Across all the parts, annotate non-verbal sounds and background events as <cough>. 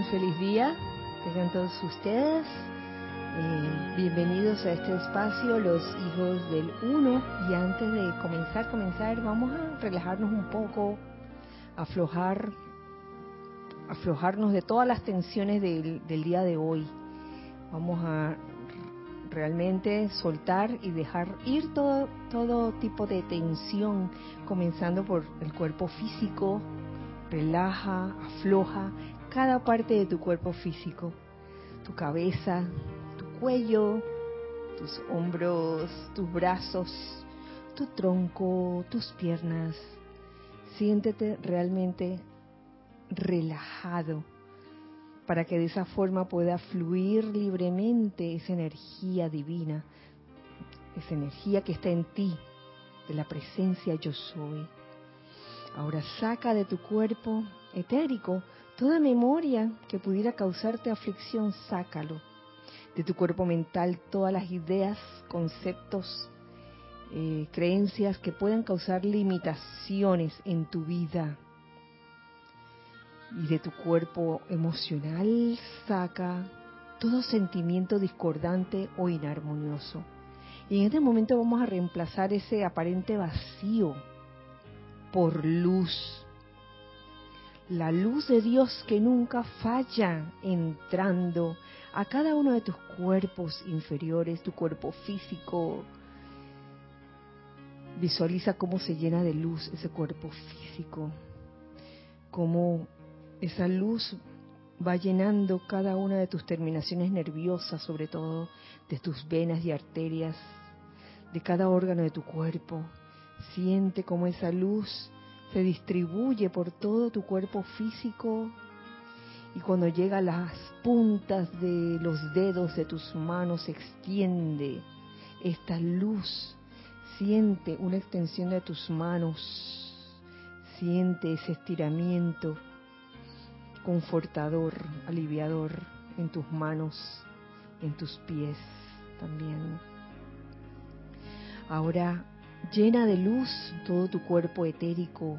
muy feliz día. Tengan todos ustedes. Eh, bienvenidos a este espacio, los hijos del uno. Y antes de comenzar, comenzar, vamos a relajarnos un poco, aflojar, aflojarnos de todas las tensiones del, del día de hoy. Vamos a realmente soltar y dejar ir todo, todo tipo de tensión, comenzando por el cuerpo físico, relaja, afloja cada parte de tu cuerpo físico, tu cabeza, tu cuello, tus hombros, tus brazos, tu tronco, tus piernas. Siéntete realmente relajado para que de esa forma pueda fluir libremente esa energía divina, esa energía que está en ti, de la presencia yo soy. Ahora saca de tu cuerpo etérico toda memoria que pudiera causarte aflicción, sácalo. De tu cuerpo mental todas las ideas, conceptos, eh, creencias que puedan causar limitaciones en tu vida y de tu cuerpo emocional saca todo sentimiento discordante o inarmonioso. Y en este momento vamos a reemplazar ese aparente vacío por luz. La luz de Dios que nunca falla entrando a cada uno de tus cuerpos inferiores, tu cuerpo físico. Visualiza cómo se llena de luz ese cuerpo físico, cómo esa luz va llenando cada una de tus terminaciones nerviosas, sobre todo de tus venas y arterias, de cada órgano de tu cuerpo. Siente cómo esa luz se distribuye por todo tu cuerpo físico y cuando llega a las puntas de los dedos de tus manos se extiende esta luz. Siente una extensión de tus manos, siente ese estiramiento confortador, aliviador en tus manos, en tus pies también. Ahora llena de luz todo tu cuerpo etérico,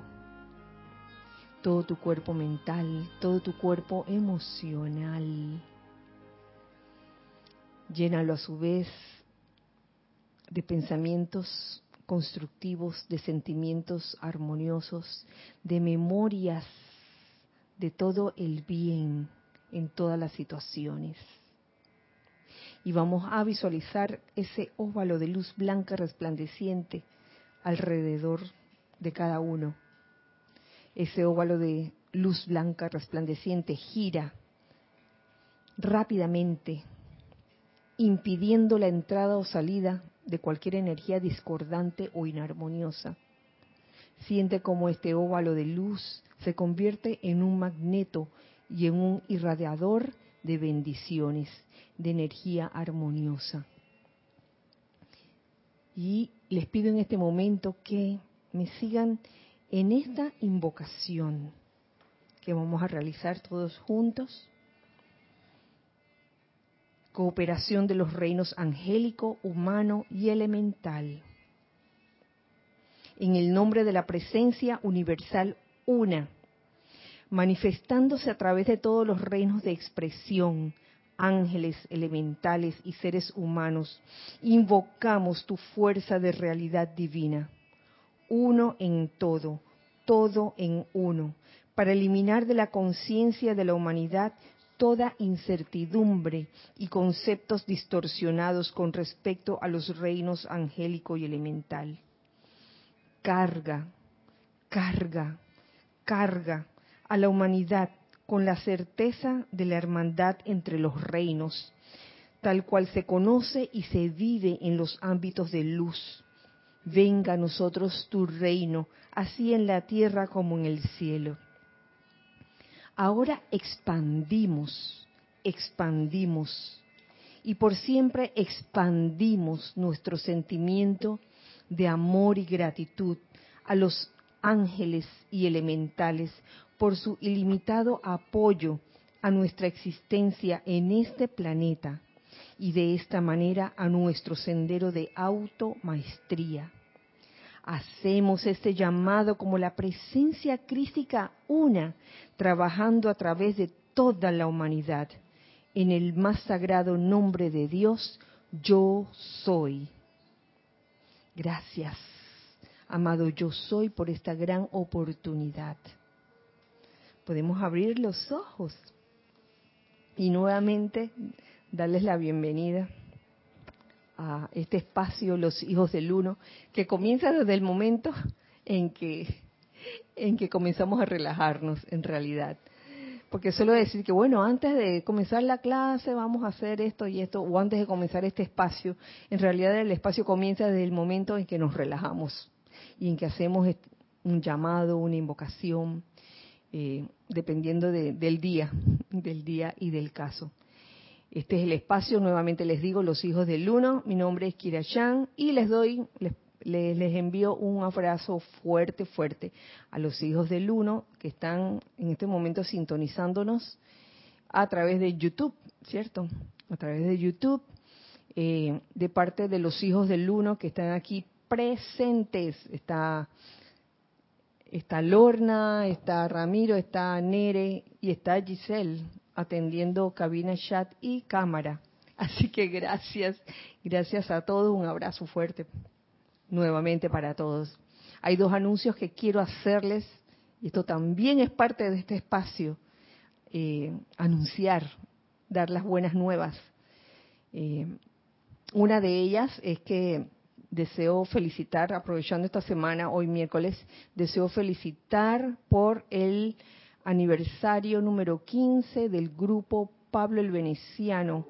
todo tu cuerpo mental, todo tu cuerpo emocional. Llénalo a su vez de pensamientos constructivos, de sentimientos armoniosos, de memorias de todo el bien en todas las situaciones. Y vamos a visualizar ese óvalo de luz blanca resplandeciente alrededor de cada uno. Ese óvalo de luz blanca resplandeciente gira rápidamente, impidiendo la entrada o salida de cualquier energía discordante o inarmoniosa. Siente como este óvalo de luz se convierte en un magneto y en un irradiador de bendiciones, de energía armoniosa. Y les pido en este momento que me sigan en esta invocación que vamos a realizar todos juntos. Cooperación de los reinos angélico, humano y elemental. En el nombre de la presencia universal una, manifestándose a través de todos los reinos de expresión, ángeles, elementales y seres humanos, invocamos tu fuerza de realidad divina, uno en todo, todo en uno, para eliminar de la conciencia de la humanidad toda incertidumbre y conceptos distorsionados con respecto a los reinos angélico y elemental. Carga, carga, carga a la humanidad con la certeza de la hermandad entre los reinos, tal cual se conoce y se vive en los ámbitos de luz. Venga a nosotros tu reino, así en la tierra como en el cielo. Ahora expandimos, expandimos, y por siempre expandimos nuestro sentimiento de amor y gratitud a los ángeles y elementales por su ilimitado apoyo a nuestra existencia en este planeta y de esta manera a nuestro sendero de automaestría. Hacemos este llamado como la presencia crística una, trabajando a través de toda la humanidad. En el más sagrado nombre de Dios, yo soy. Gracias, amado yo soy, por esta gran oportunidad. Podemos abrir los ojos y nuevamente darles la bienvenida a este espacio, los hijos del uno, que comienza desde el momento en que, en que comenzamos a relajarnos en realidad. Porque suelo decir que, bueno, antes de comenzar la clase vamos a hacer esto y esto, o antes de comenzar este espacio, en realidad el espacio comienza desde el momento en que nos relajamos y en que hacemos un llamado, una invocación, eh, dependiendo del día, del día y del caso. Este es el espacio, nuevamente les digo, los hijos del uno, mi nombre es Kira y les doy, les, les, envío un abrazo fuerte, fuerte a los hijos del uno que están en este momento sintonizándonos a través de YouTube, ¿cierto? A través de YouTube, eh, de parte de los hijos del uno que están aquí presentes. Está Está Lorna, está Ramiro, está Nere y está Giselle atendiendo cabina, chat y cámara. Así que gracias, gracias a todos, un abrazo fuerte nuevamente para todos. Hay dos anuncios que quiero hacerles, y esto también es parte de este espacio, eh, anunciar, dar las buenas nuevas. Eh, una de ellas es que deseo felicitar, aprovechando esta semana, hoy miércoles, deseo felicitar por el aniversario número 15 del grupo Pablo el Veneciano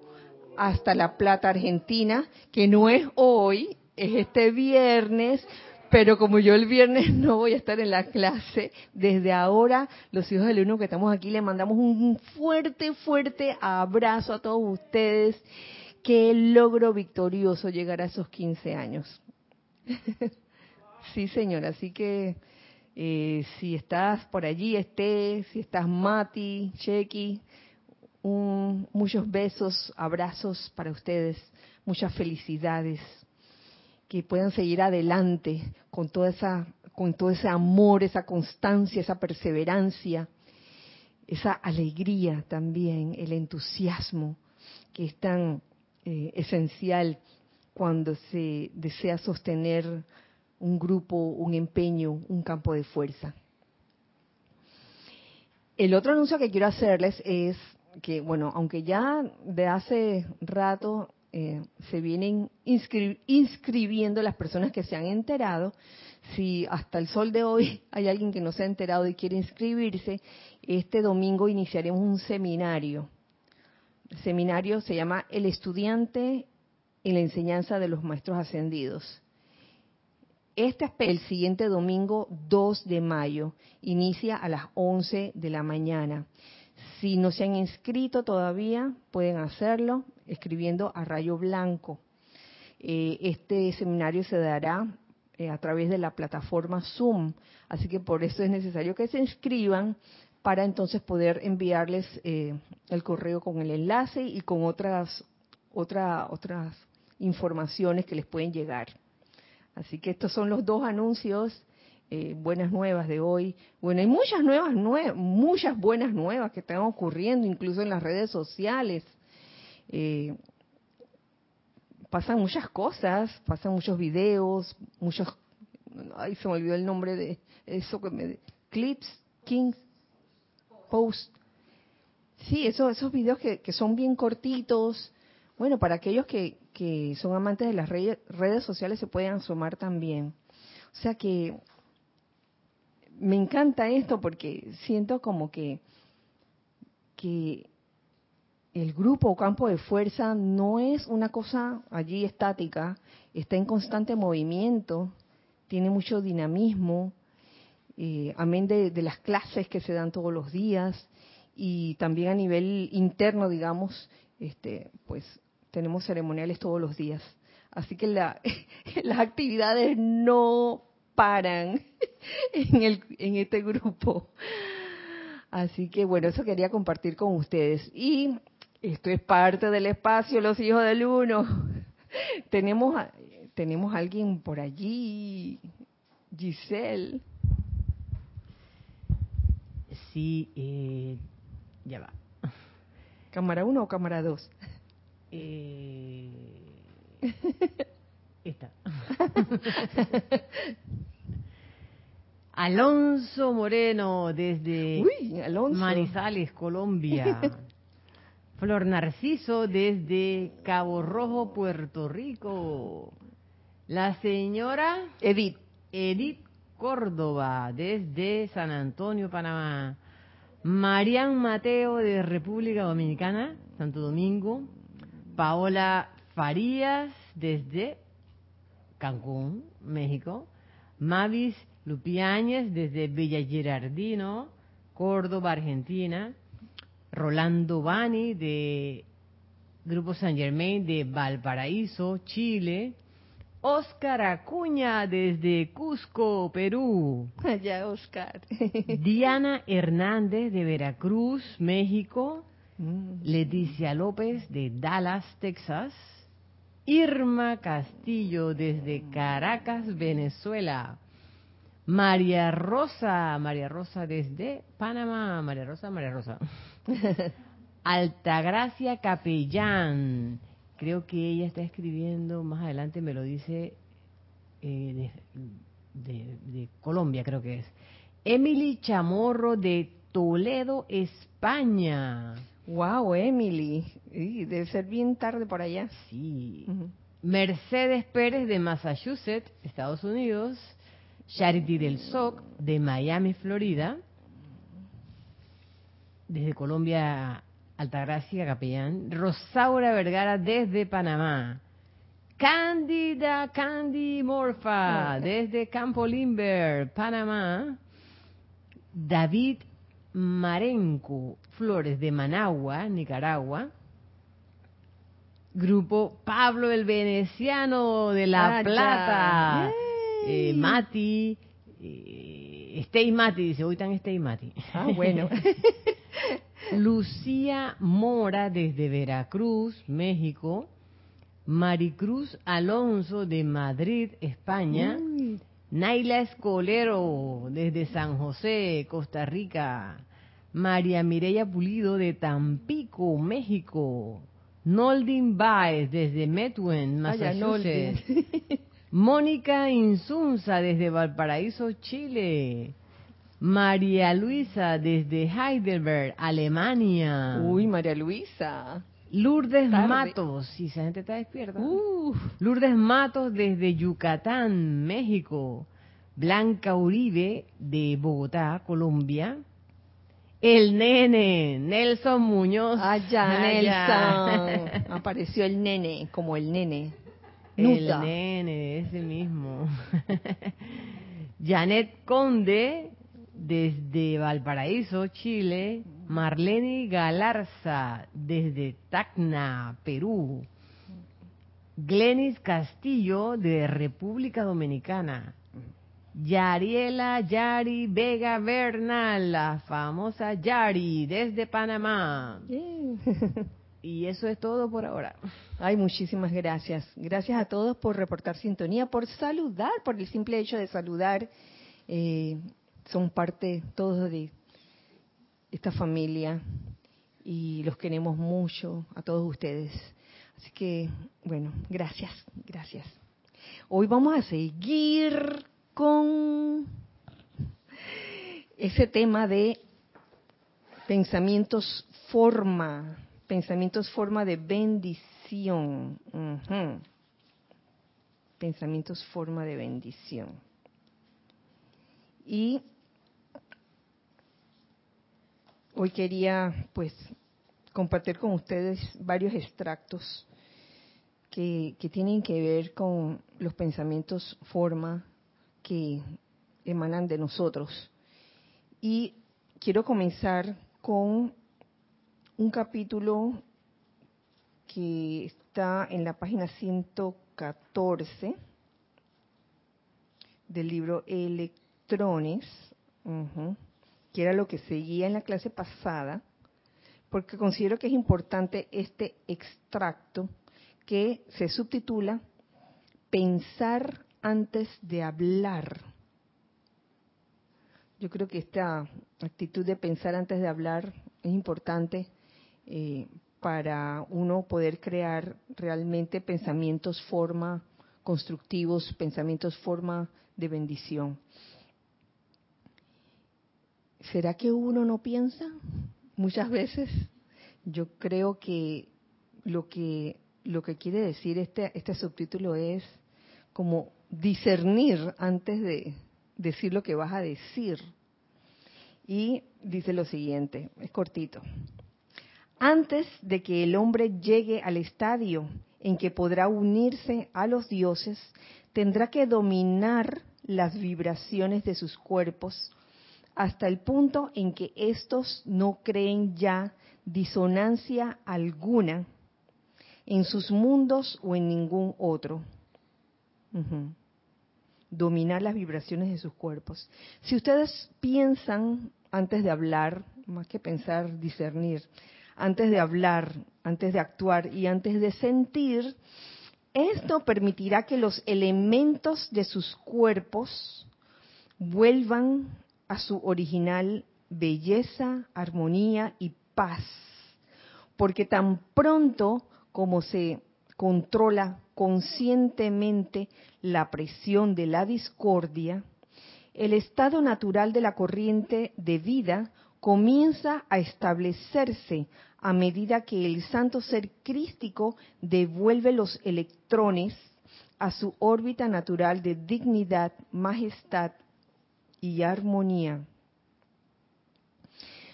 hasta La Plata, Argentina, que no es hoy, es este viernes, pero como yo el viernes <laughs> no voy a estar en la clase, desde ahora los hijos del uno que estamos aquí le mandamos un fuerte, fuerte abrazo a todos ustedes qué logro victorioso llegar a esos 15 años. <laughs> sí, señor, así que eh, si estás por allí, esté, si estás Mati, Chequi, muchos besos, abrazos para ustedes, muchas felicidades, que puedan seguir adelante con toda esa, con todo ese amor, esa constancia, esa perseverancia, esa alegría también, el entusiasmo que es tan eh, esencial cuando se desea sostener un grupo, un empeño, un campo de fuerza. El otro anuncio que quiero hacerles es que, bueno, aunque ya de hace rato eh, se vienen inscribiendo las personas que se han enterado, si hasta el sol de hoy <laughs> hay alguien que no se ha enterado y quiere inscribirse, este domingo iniciaremos un seminario seminario se llama El estudiante en la enseñanza de los maestros ascendidos. Este es el siguiente domingo 2 de mayo, inicia a las 11 de la mañana. Si no se han inscrito todavía, pueden hacerlo escribiendo a rayo blanco. Eh, este seminario se dará eh, a través de la plataforma Zoom, así que por eso es necesario que se inscriban para entonces poder enviarles eh, el correo con el enlace y con otras, otra, otras informaciones que les pueden llegar. Así que estos son los dos anuncios, eh, buenas nuevas de hoy. Bueno, hay muchas nuevas, muchas buenas nuevas que están ocurriendo, incluso en las redes sociales. Eh, pasan muchas cosas, pasan muchos videos, muchos, ay, se me olvidó el nombre de eso que me, clips, kings, post. Sí, esos, esos videos que, son bien cortitos. Bueno, para aquellos que, que son amantes de las redes, redes sociales se pueden asomar también. O sea que me encanta esto porque siento como que, que el grupo o campo de fuerza no es una cosa allí estática, está en constante movimiento, tiene mucho dinamismo, eh, amén de, las clases que se dan todos los días y también a nivel interno, digamos, este, pues tenemos ceremoniales todos los días. Así que la, <laughs> las actividades no paran <laughs> en, el, en este grupo. Así que bueno, eso quería compartir con ustedes. Y esto es parte del espacio, los hijos del uno. <laughs> Tenemos, tenemos alguien por allí, Giselle. Sí, eh, ya va. <laughs> ¿Cámara 1 o cámara 2? Eh, <laughs> esta. <laughs> Alonso Moreno desde Uy, Alonso. Manizales, Colombia. Flor Narciso desde Cabo Rojo, Puerto Rico. La señora Edith. Edith Córdoba desde San Antonio, Panamá. Marian Mateo de República Dominicana, Santo Domingo. Paola Farías desde Cancún, México. Mavis Lupiáñez desde Villa Girardino, Córdoba, Argentina. Rolando Bani de Grupo San Germain de Valparaíso, Chile. Oscar Acuña desde Cusco, Perú. <laughs> Allá, Oscar. <laughs> Diana Hernández de Veracruz, México. Mm. Leticia López de Dallas, Texas. Irma Castillo desde Caracas, Venezuela. María Rosa, María Rosa desde Panamá, María Rosa, María Rosa. <laughs> Altagracia Capellán, creo que ella está escribiendo, más adelante me lo dice, eh, de, de- de Colombia creo que es. Emily Chamorro de Toledo, España. Wow, Emily. Debe ser bien tarde por allá. Sí. Mercedes Pérez de Massachusetts, Estados Unidos. Charity del SOC de Miami, Florida. Desde Colombia, Altagracia, Capellán. Rosaura Vergara desde Panamá. Cándida Candy Morfa <laughs> desde Campo Limber, Panamá. David Marenco Flores de Managua, Nicaragua. Grupo Pablo el Veneciano de La. Plata. Eh, Mati. Eh, Stay Mati, dice, hoy están Stay Mati. Ah, bueno. <laughs> Lucía Mora desde Veracruz, México. Maricruz Alonso de Madrid, España. Uy. Naila Escolero desde San José, Costa Rica. María Mireya Pulido de Tampico, México. Noldin Baez desde Methuen, Vaya, Massachusetts. <laughs> Mónica Insunza desde Valparaíso, Chile. María Luisa desde Heidelberg, Alemania. Uy, María Luisa. Lourdes tarde. Matos, si esa gente está despierta. Lourdes Matos desde Yucatán, México. Blanca Uribe de Bogotá, Colombia. El nene, Nelson Muñoz. Allá, Allá. Nelson. Apareció el nene, como el nene. El nene, ese mismo. <laughs> Janet Conde, desde Valparaíso, Chile. Marlene Galarza, desde Tacna, Perú. Glenis Castillo, de República Dominicana. Yariela Yari Vega Bernal, la famosa Yari, desde Panamá. Yeah. Y eso es todo por ahora. Ay, muchísimas gracias. Gracias a todos por reportar sintonía, por saludar, por el simple hecho de saludar. Eh, son parte todos de esta familia y los queremos mucho a todos ustedes. Así que, bueno, gracias, gracias. Hoy vamos a seguir con ese tema de pensamientos forma, pensamientos forma de bendición. Pensamientos forma de bendición. Y hoy quería pues compartir con ustedes varios extractos que, que tienen que ver con los pensamientos forma que emanan de nosotros. Y quiero comenzar con un capítulo que está en la página 114 del libro Que era lo que seguía en la clase pasada, porque considero que es importante este extracto que se subtitula Pensar antes de hablar. Yo creo que esta actitud de pensar antes de hablar es importante eh, para uno poder crear realmente pensamientos forma constructivos, pensamientos forma de bendición. ¿Será que uno no piensa? Muchas veces yo creo que lo que lo que quiere decir este este subtítulo es como discernir antes de decir lo que vas a decir. Y dice lo siguiente, es cortito. Antes de que el hombre llegue al estadio en que podrá unirse a los dioses, tendrá que dominar las vibraciones de sus cuerpos hasta el punto en que éstos no creen ya disonancia alguna en sus mundos o en ningún otro. Dominar las vibraciones de sus cuerpos. Si ustedes piensan antes de hablar, más que pensar, discernir, antes de hablar, antes de actuar y antes de sentir, esto permitirá que los elementos de sus cuerpos vuelvan a su original belleza, armonía y paz. Porque tan pronto como se controla conscientemente la presión de la discordia, el estado natural de la corriente de vida comienza a establecerse a medida que el santo ser crístico devuelve los electrones a su órbita natural de dignidad, majestad y armonía.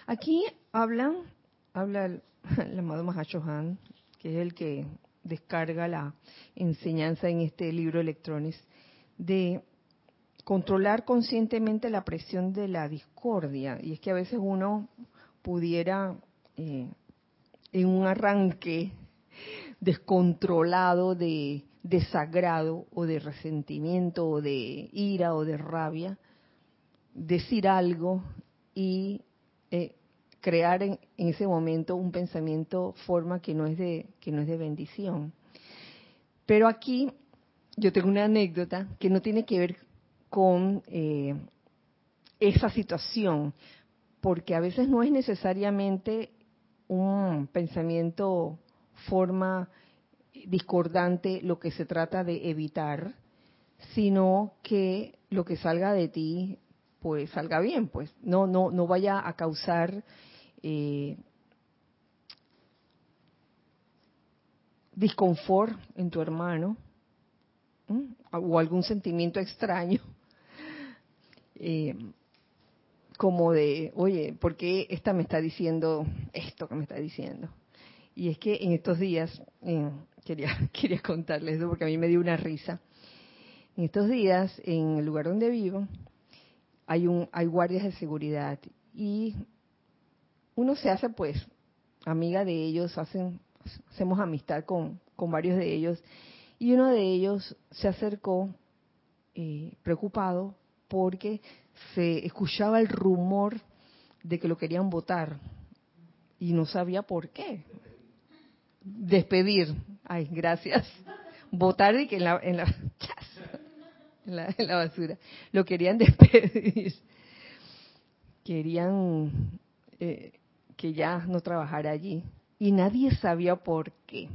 Aquí hablan, habla el, <laughs> el amado Mahashohan, que es el que descarga la enseñanza en este libro Electrones, de controlar conscientemente la presión de la discordia. Y es que a veces uno pudiera, eh, en un arranque <laughs> descontrolado de desagrado o de resentimiento o de ira o de rabia, decir algo y eh, crear en, ese momento un pensamiento forma que no es de que no es de bendición. Pero aquí yo tengo una anécdota que no tiene que ver con eh, esa situación, porque a veces no es necesariamente un pensamiento forma discordante lo que se trata de evitar, sino que lo que salga de ti pues salga bien, pues. No no no vaya a causar eh, disconfort en tu hermano o algún sentimiento extraño <laughs> eh, como de oye ¿por qué esta me está diciendo esto que me está diciendo? y es que en estos días quería <laughs> quería contarles eso porque a mí me dio una risa. En estos días en el lugar donde vivo hay un hay guardias de seguridad y uno se hace pues amiga de ellos, hacen hacemos amistad con, con varios de ellos y uno de ellos se acercó eh, preocupado porque se escuchaba el rumor de que lo querían votar y no sabía por qué. Despedir, ay, gracias. Votar y que en la, en la, la, basura. Lo querían <laughs> despedir. Querían eh, que ya no trabajara allí. Y nadie sabía por qué.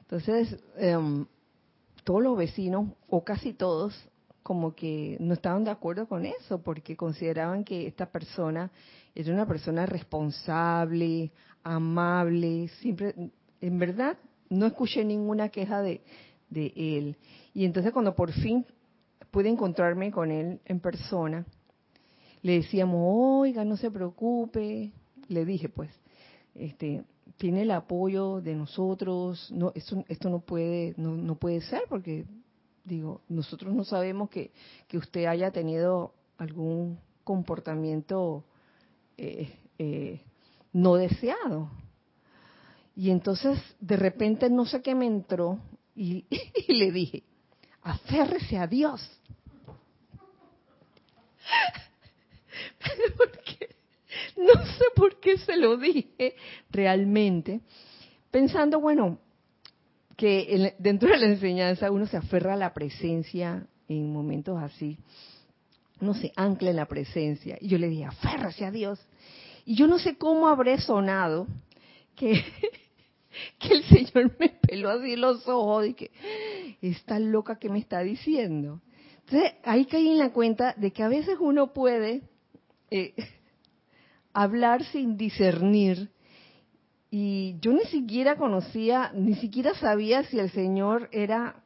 Entonces, eh, todos los vecinos, o casi todos, como que no estaban de acuerdo con eso, porque consideraban que esta persona era una persona responsable, amable, siempre, en verdad, no escuché ninguna queja de, de él. Y entonces cuando por fin pude encontrarme con él en persona, le decíamos, oiga, no se preocupe, le dije pues, este, tiene el apoyo de nosotros, no, esto, esto no puede, no, no puede ser porque digo, nosotros no sabemos que, usted haya tenido algún comportamiento eh, eh, no deseado. Y entonces de repente no sé qué me entró y, <laughs> y le dije, aférrese a Dios. <laughs> Porque no sé por qué se lo dije realmente, pensando, bueno, que dentro de la enseñanza uno se aferra a la presencia en momentos así, uno se ancla en la presencia. Y yo le dije, aférrese a Dios. Y yo no sé cómo habré sonado, que, <laughs> que el Señor me peló así los ojos y que está loca que me está diciendo. Entonces ahí caí en la cuenta de que a veces uno puede eh, <laughs> hablar sin discernir y yo ni siquiera conocía, ni siquiera sabía si el Señor era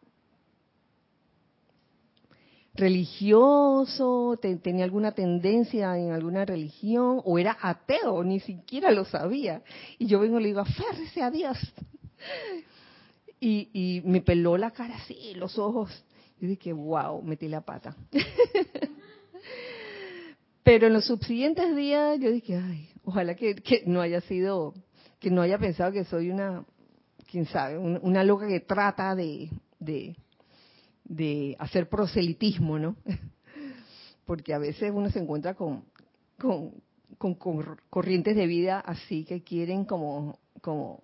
religioso, tenía alguna tendencia en alguna religión o era ateo, ni siquiera lo sabía. Y yo vengo y le digo, aférrese a Dios. Y, y me peló la cara así, los ojos. Y dije, wow, metí la pata. <laughs> Pero en los subsiguientes días yo dije, ay, ojalá que, no haya sido, que no haya pensado que soy una, quién sabe, una, loca que trata de, de hacer proselitismo, ¿no? <laughs> Porque a veces uno se encuentra con, con, corrientes de vida así que quieren como, como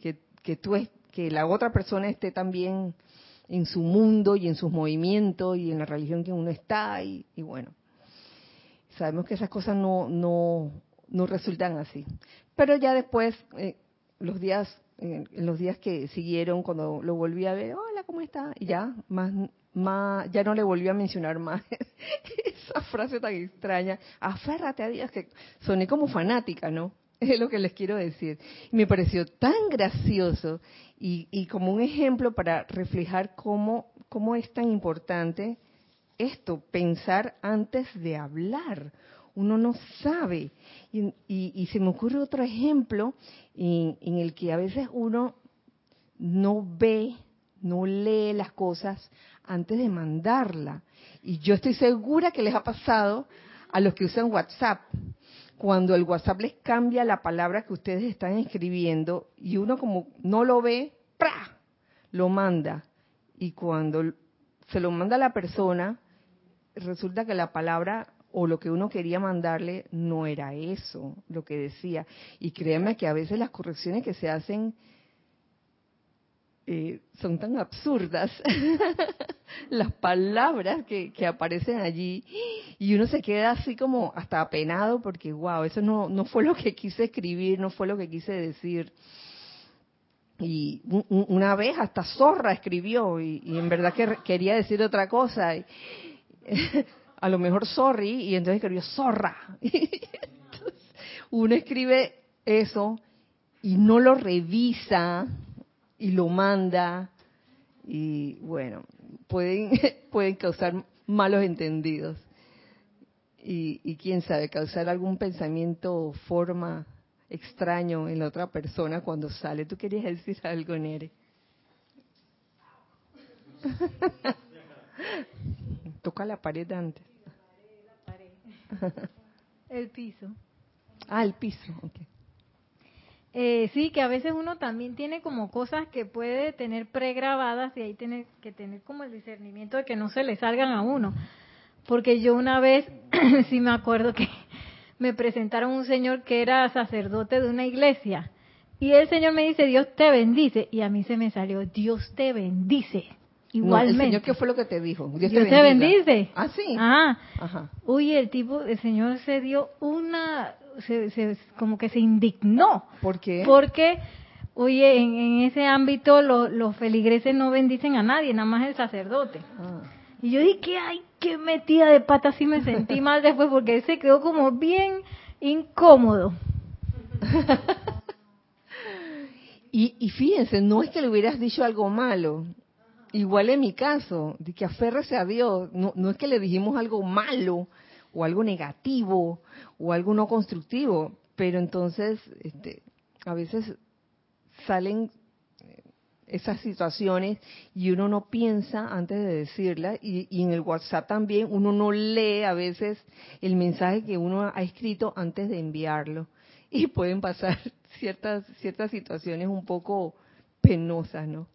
que, que, tú que la otra persona esté también en su mundo y en sus movimientos y en la religión que uno está y, bueno, sabemos que esas cosas no, no, no resultan así. Pero ya después, eh, los días en, los días que siguieron, cuando lo volví a ver, hola, ¿cómo está? Y ya, más, más, ya no le volví a mencionar más <laughs> esa frase tan extraña, aférrate a Dios, que soné como fanática, ¿no? <laughs> Es lo que les quiero decir. me pareció tan gracioso y, y como un ejemplo para reflejar cómo, cómo es tan importante esto, pensar antes de hablar uno no sabe. Y, se me ocurre otro ejemplo en, el que a veces uno no ve, no lee las cosas antes de mandarla. Y yo estoy segura que les ha pasado a los que usan WhatsApp. Cuando el WhatsApp les cambia la palabra que ustedes están escribiendo y uno como no lo ve, ¡pra! lo manda. Y cuando se lo manda a la persona, resulta que la palabra o lo que uno quería mandarle no era eso lo que decía. Y créanme que a veces las correcciones que se hacen eh, son tan absurdas, <laughs> las palabras que, que, aparecen allí, y uno se queda así como hasta apenado porque, wow, eso no, no fue lo que quise escribir, no fue lo que quise decir. Y una vez hasta zorra escribió y, en verdad que quería decir otra cosa. <laughs> a lo mejor sorry, y entonces escribió zorra. <laughs> uno escribe eso y no lo revisa y lo manda y bueno, pueden, <laughs> pueden causar malos entendidos. Y, y quién sabe, causar algún pensamiento o forma extraño en la otra persona cuando sale. ¿Tú querías decir algo, Nere? <laughs> Toca la pared antes. El piso. Ah, el piso, eh, sí, que a veces uno también tiene como cosas que puede tener pregrabadas y ahí tiene que tener como el discernimiento de que no se le salgan a uno. Porque yo una vez, <clears throat> sí me acuerdo que <laughs> me presentaron un señor que era sacerdote de una iglesia y el señor me dice, Dios te bendice. Y a mí se me salió, Dios te bendice. Igualmente. el Señor, ¿qué fue lo que te dijo? Dios, te, bendice. Ah, sí. Ah. Ajá. Uy, el tipo, el Señor se dio una, se, como que se indignó. ¿Por qué? Porque, oye, en, ese ámbito los feligreses no bendicen a nadie, nada más el sacerdote. Ah. Y yo dije, ay, qué metida de pata, así me sentí mal después porque él se quedó como bien incómodo. <laughs> y, y fíjense, no es que le hubieras dicho algo malo, Igual en mi caso, de que aférrese a Dios, no, no es que le dijimos algo malo o algo negativo o algo no constructivo, pero entonces este, a veces salen eh, esas situaciones y uno no piensa antes de decirla y, y, en el WhatsApp también uno no lee a veces el mensaje que uno ha escrito antes de enviarlo y pueden pasar <laughs> ciertas ciertas situaciones un poco penosas, ¿no?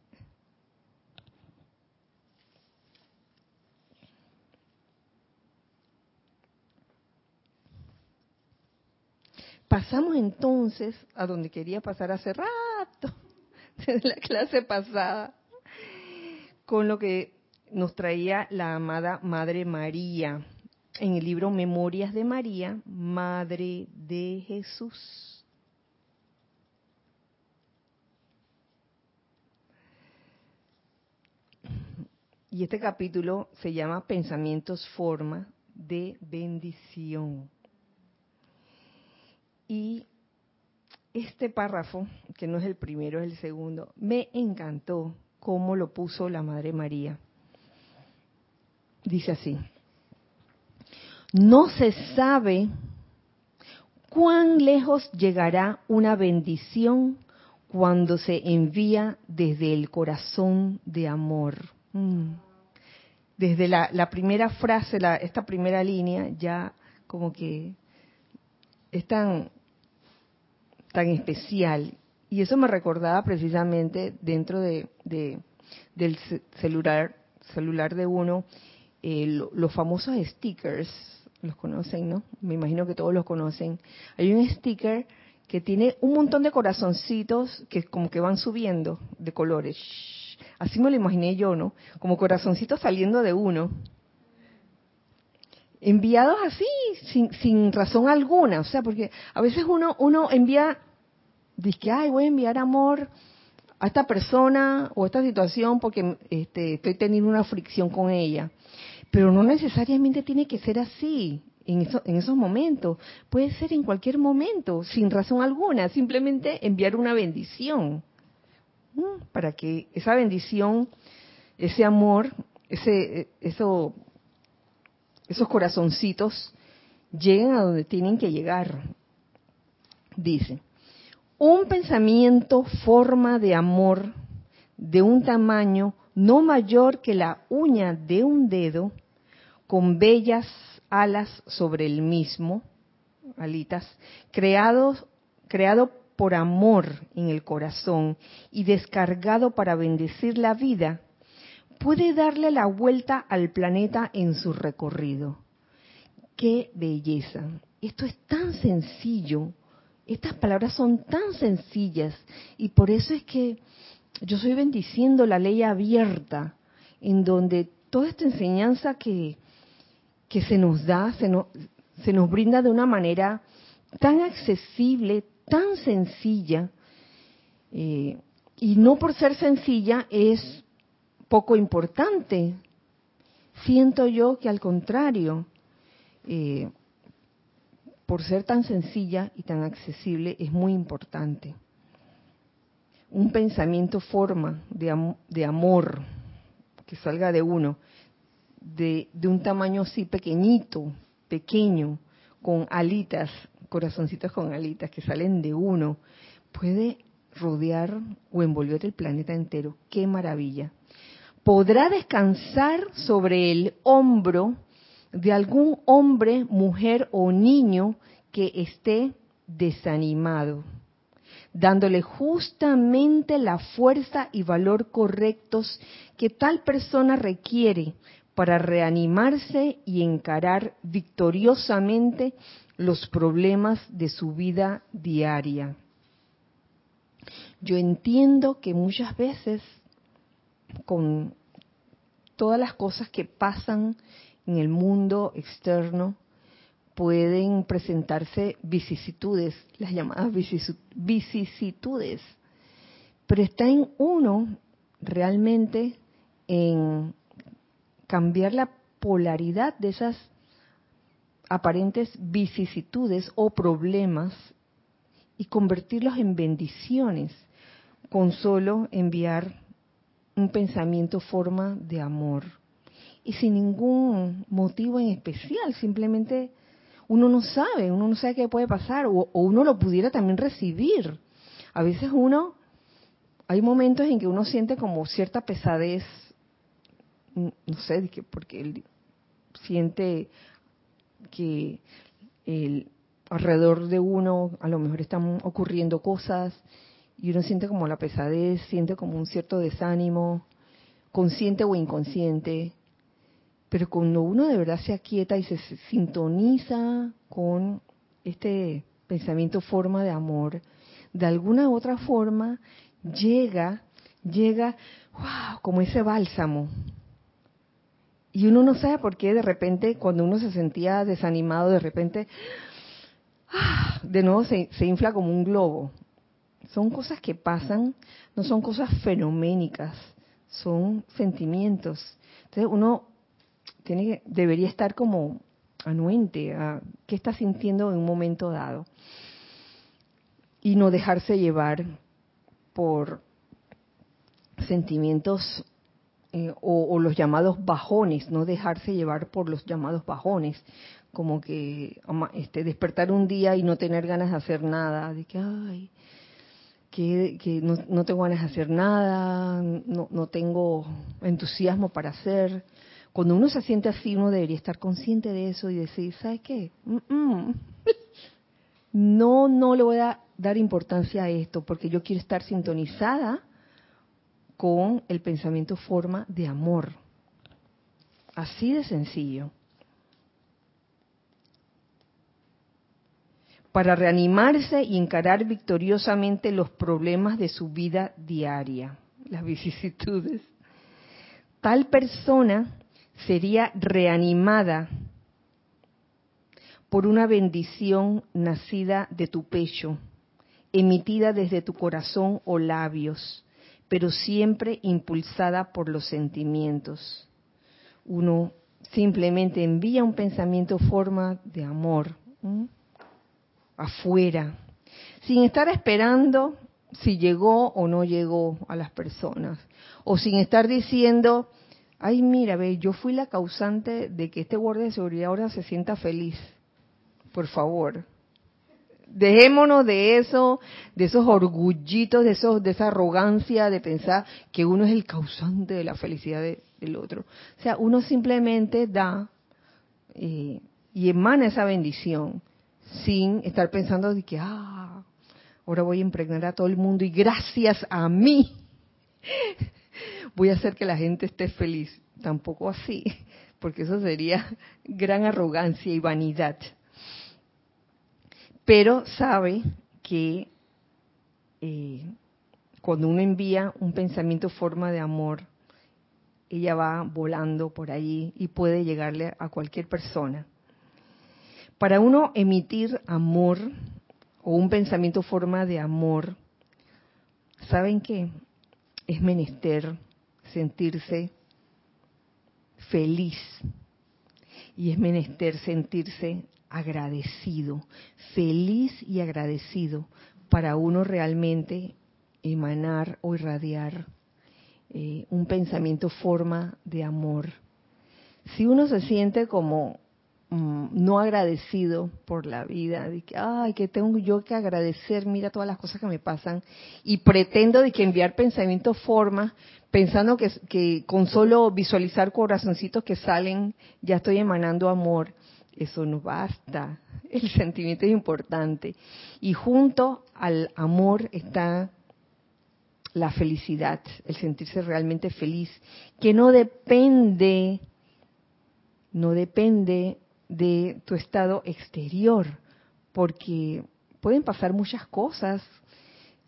Pasamos entonces a donde quería pasar hace rato, <laughs> desde la clase pasada, con lo que nos traía la amada Madre María en el libro Memorias de María, Madre de Jesús. Y este capítulo se llama Pensamientos, Forma de Bendición. Y este párrafo, que no es el primero, es el segundo, me encantó cómo lo puso la Madre María. Dice así, no se sabe cuán lejos llegará una bendición cuando se envía desde el corazón de amor. Mm. Desde la, primera frase, la, esta primera línea, ya como que es tan, tan especial. Y eso me recordaba precisamente dentro de, del celular, celular de uno, eh, los famosos stickers, los conocen, ¿no? Me imagino que todos los conocen. Hay un sticker que tiene un montón de corazoncitos que como que van subiendo de colores. Así me lo imaginé yo, ¿no? Como corazoncitos saliendo de uno. Enviados así, sin, sin razón alguna. O sea, porque a veces uno, uno envía, dice, ay, voy a enviar amor a esta persona o a esta situación porque este, estoy teniendo una fricción con ella. Pero no necesariamente tiene que ser así en, en esos momentos. Puede ser en cualquier momento, sin razón alguna, simplemente enviar una bendición. Para que esa bendición, ese amor, ese, eso, esos corazoncitos lleguen a donde tienen que llegar. Dice, un pensamiento forma de amor de un tamaño no mayor que la uña de un dedo, con bellas alas sobre el mismo, alitas, creado, creado por amor en el corazón y descargado para bendecir la vida, puede darle la vuelta al planeta en su recorrido. ¡Qué belleza! Esto es tan sencillo, estas palabras son tan sencillas y por eso es que yo estoy bendiciendo la ley abierta, en donde toda esta enseñanza que, que se nos da, se nos, se nos brinda de una manera tan accesible, tan sencilla, eh, y no por ser sencilla es poco importante. Siento yo que al contrario, eh, por ser tan sencilla y tan accesible es muy importante un pensamiento forma de, de amor que salga de uno, de, de, un tamaño así pequeñito, pequeño, con alitas, corazoncitos con alitas que salen de uno, puede rodear o envolver el planeta entero. ¡Qué maravilla! Podrá descansar sobre el hombro de algún hombre, mujer o niño que esté desanimado dándole justamente la fuerza y valor correctos que tal persona requiere para reanimarse y encarar victoriosamente los problemas de su vida diaria. Yo entiendo que muchas veces con todas las cosas que pasan en el mundo externo, pueden presentarse vicisitudes, las llamadas vicisitudes, pero está en uno realmente en cambiar la polaridad de esas aparentes vicisitudes o problemas y convertirlos en bendiciones con solo enviar un pensamiento forma de amor y sin ningún motivo en especial, simplemente uno no sabe, uno no sabe qué puede pasar, o, uno lo pudiera también recibir. A veces uno, hay momentos en que uno siente como cierta pesadez, no sé, porque él siente que el, alrededor de uno a lo mejor están ocurriendo cosas y uno siente como la pesadez, siente como un cierto desánimo, consciente o inconsciente, pero cuando uno de verdad se aquieta y se sintoniza con este pensamiento forma de amor, de alguna u otra forma llega, llega, wow, como ese bálsamo. Y uno no sabe por qué de repente, cuando uno se sentía desanimado, de repente, ah, de nuevo se, se infla como un globo. Son cosas que pasan, no son cosas fenoménicas, son sentimientos. Entonces uno tiene debería estar como anuente a qué está sintiendo en un momento dado y no dejarse llevar por sentimientos eh, o, los llamados bajones, no dejarse llevar por los llamados bajones, como que este, despertar un día y no tener ganas de hacer nada, de que, ay, que, no, no, tengo ganas de hacer nada, no, no tengo entusiasmo para hacer. Cuando uno se siente así, uno debería estar consciente de eso y decir, ¿sabes qué? No, no le voy a dar importancia a esto porque yo quiero estar sintonizada con el pensamiento forma de amor. Así de sencillo. Para reanimarse y encarar victoriosamente los problemas de su vida diaria, las vicisitudes. Tal persona sería reanimada por una bendición nacida de tu pecho, emitida desde tu corazón o labios, pero siempre impulsada por los sentimientos. Uno simplemente envía un pensamiento forma de amor afuera, sin estar esperando si llegó o no llegó a las personas, o sin estar diciendo, ay mira, ve, yo fui la causante de que este guardia de seguridad ahora se sienta feliz. Por favor, dejémonos de eso, de esos orgullitos, de esos, de esa arrogancia de pensar que uno es el causante de la felicidad del otro. O sea, uno simplemente da eh, y emana esa bendición sin estar pensando de que ah, ahora voy a impregnar a todo el mundo y gracias a mí voy a hacer que la gente esté feliz. Tampoco así, porque eso sería gran arrogancia y vanidad pero sabe que eh, cuando uno envía un pensamiento forma de amor, ella va volando por ahí y puede llegarle a cualquier persona. Para uno emitir amor o un pensamiento forma de amor, ¿saben qué? Es menester sentirse feliz y es menester sentirse agradecido, feliz y agradecido para uno realmente emanar o irradiar eh, un pensamiento forma de amor. Si uno se siente como mm, no agradecido por la vida, de que, ay, que tengo yo que agradecer, mira todas las cosas que me pasan, y pretendo de que enviar pensamiento forma, pensando que, que con solo visualizar corazoncitos que salen, ya estoy emanando amor eso no basta. <laughs> El sentimiento es importante. Y junto al amor está la felicidad, el sentirse realmente feliz, que no depende, no depende de tu estado exterior, porque pueden pasar muchas cosas,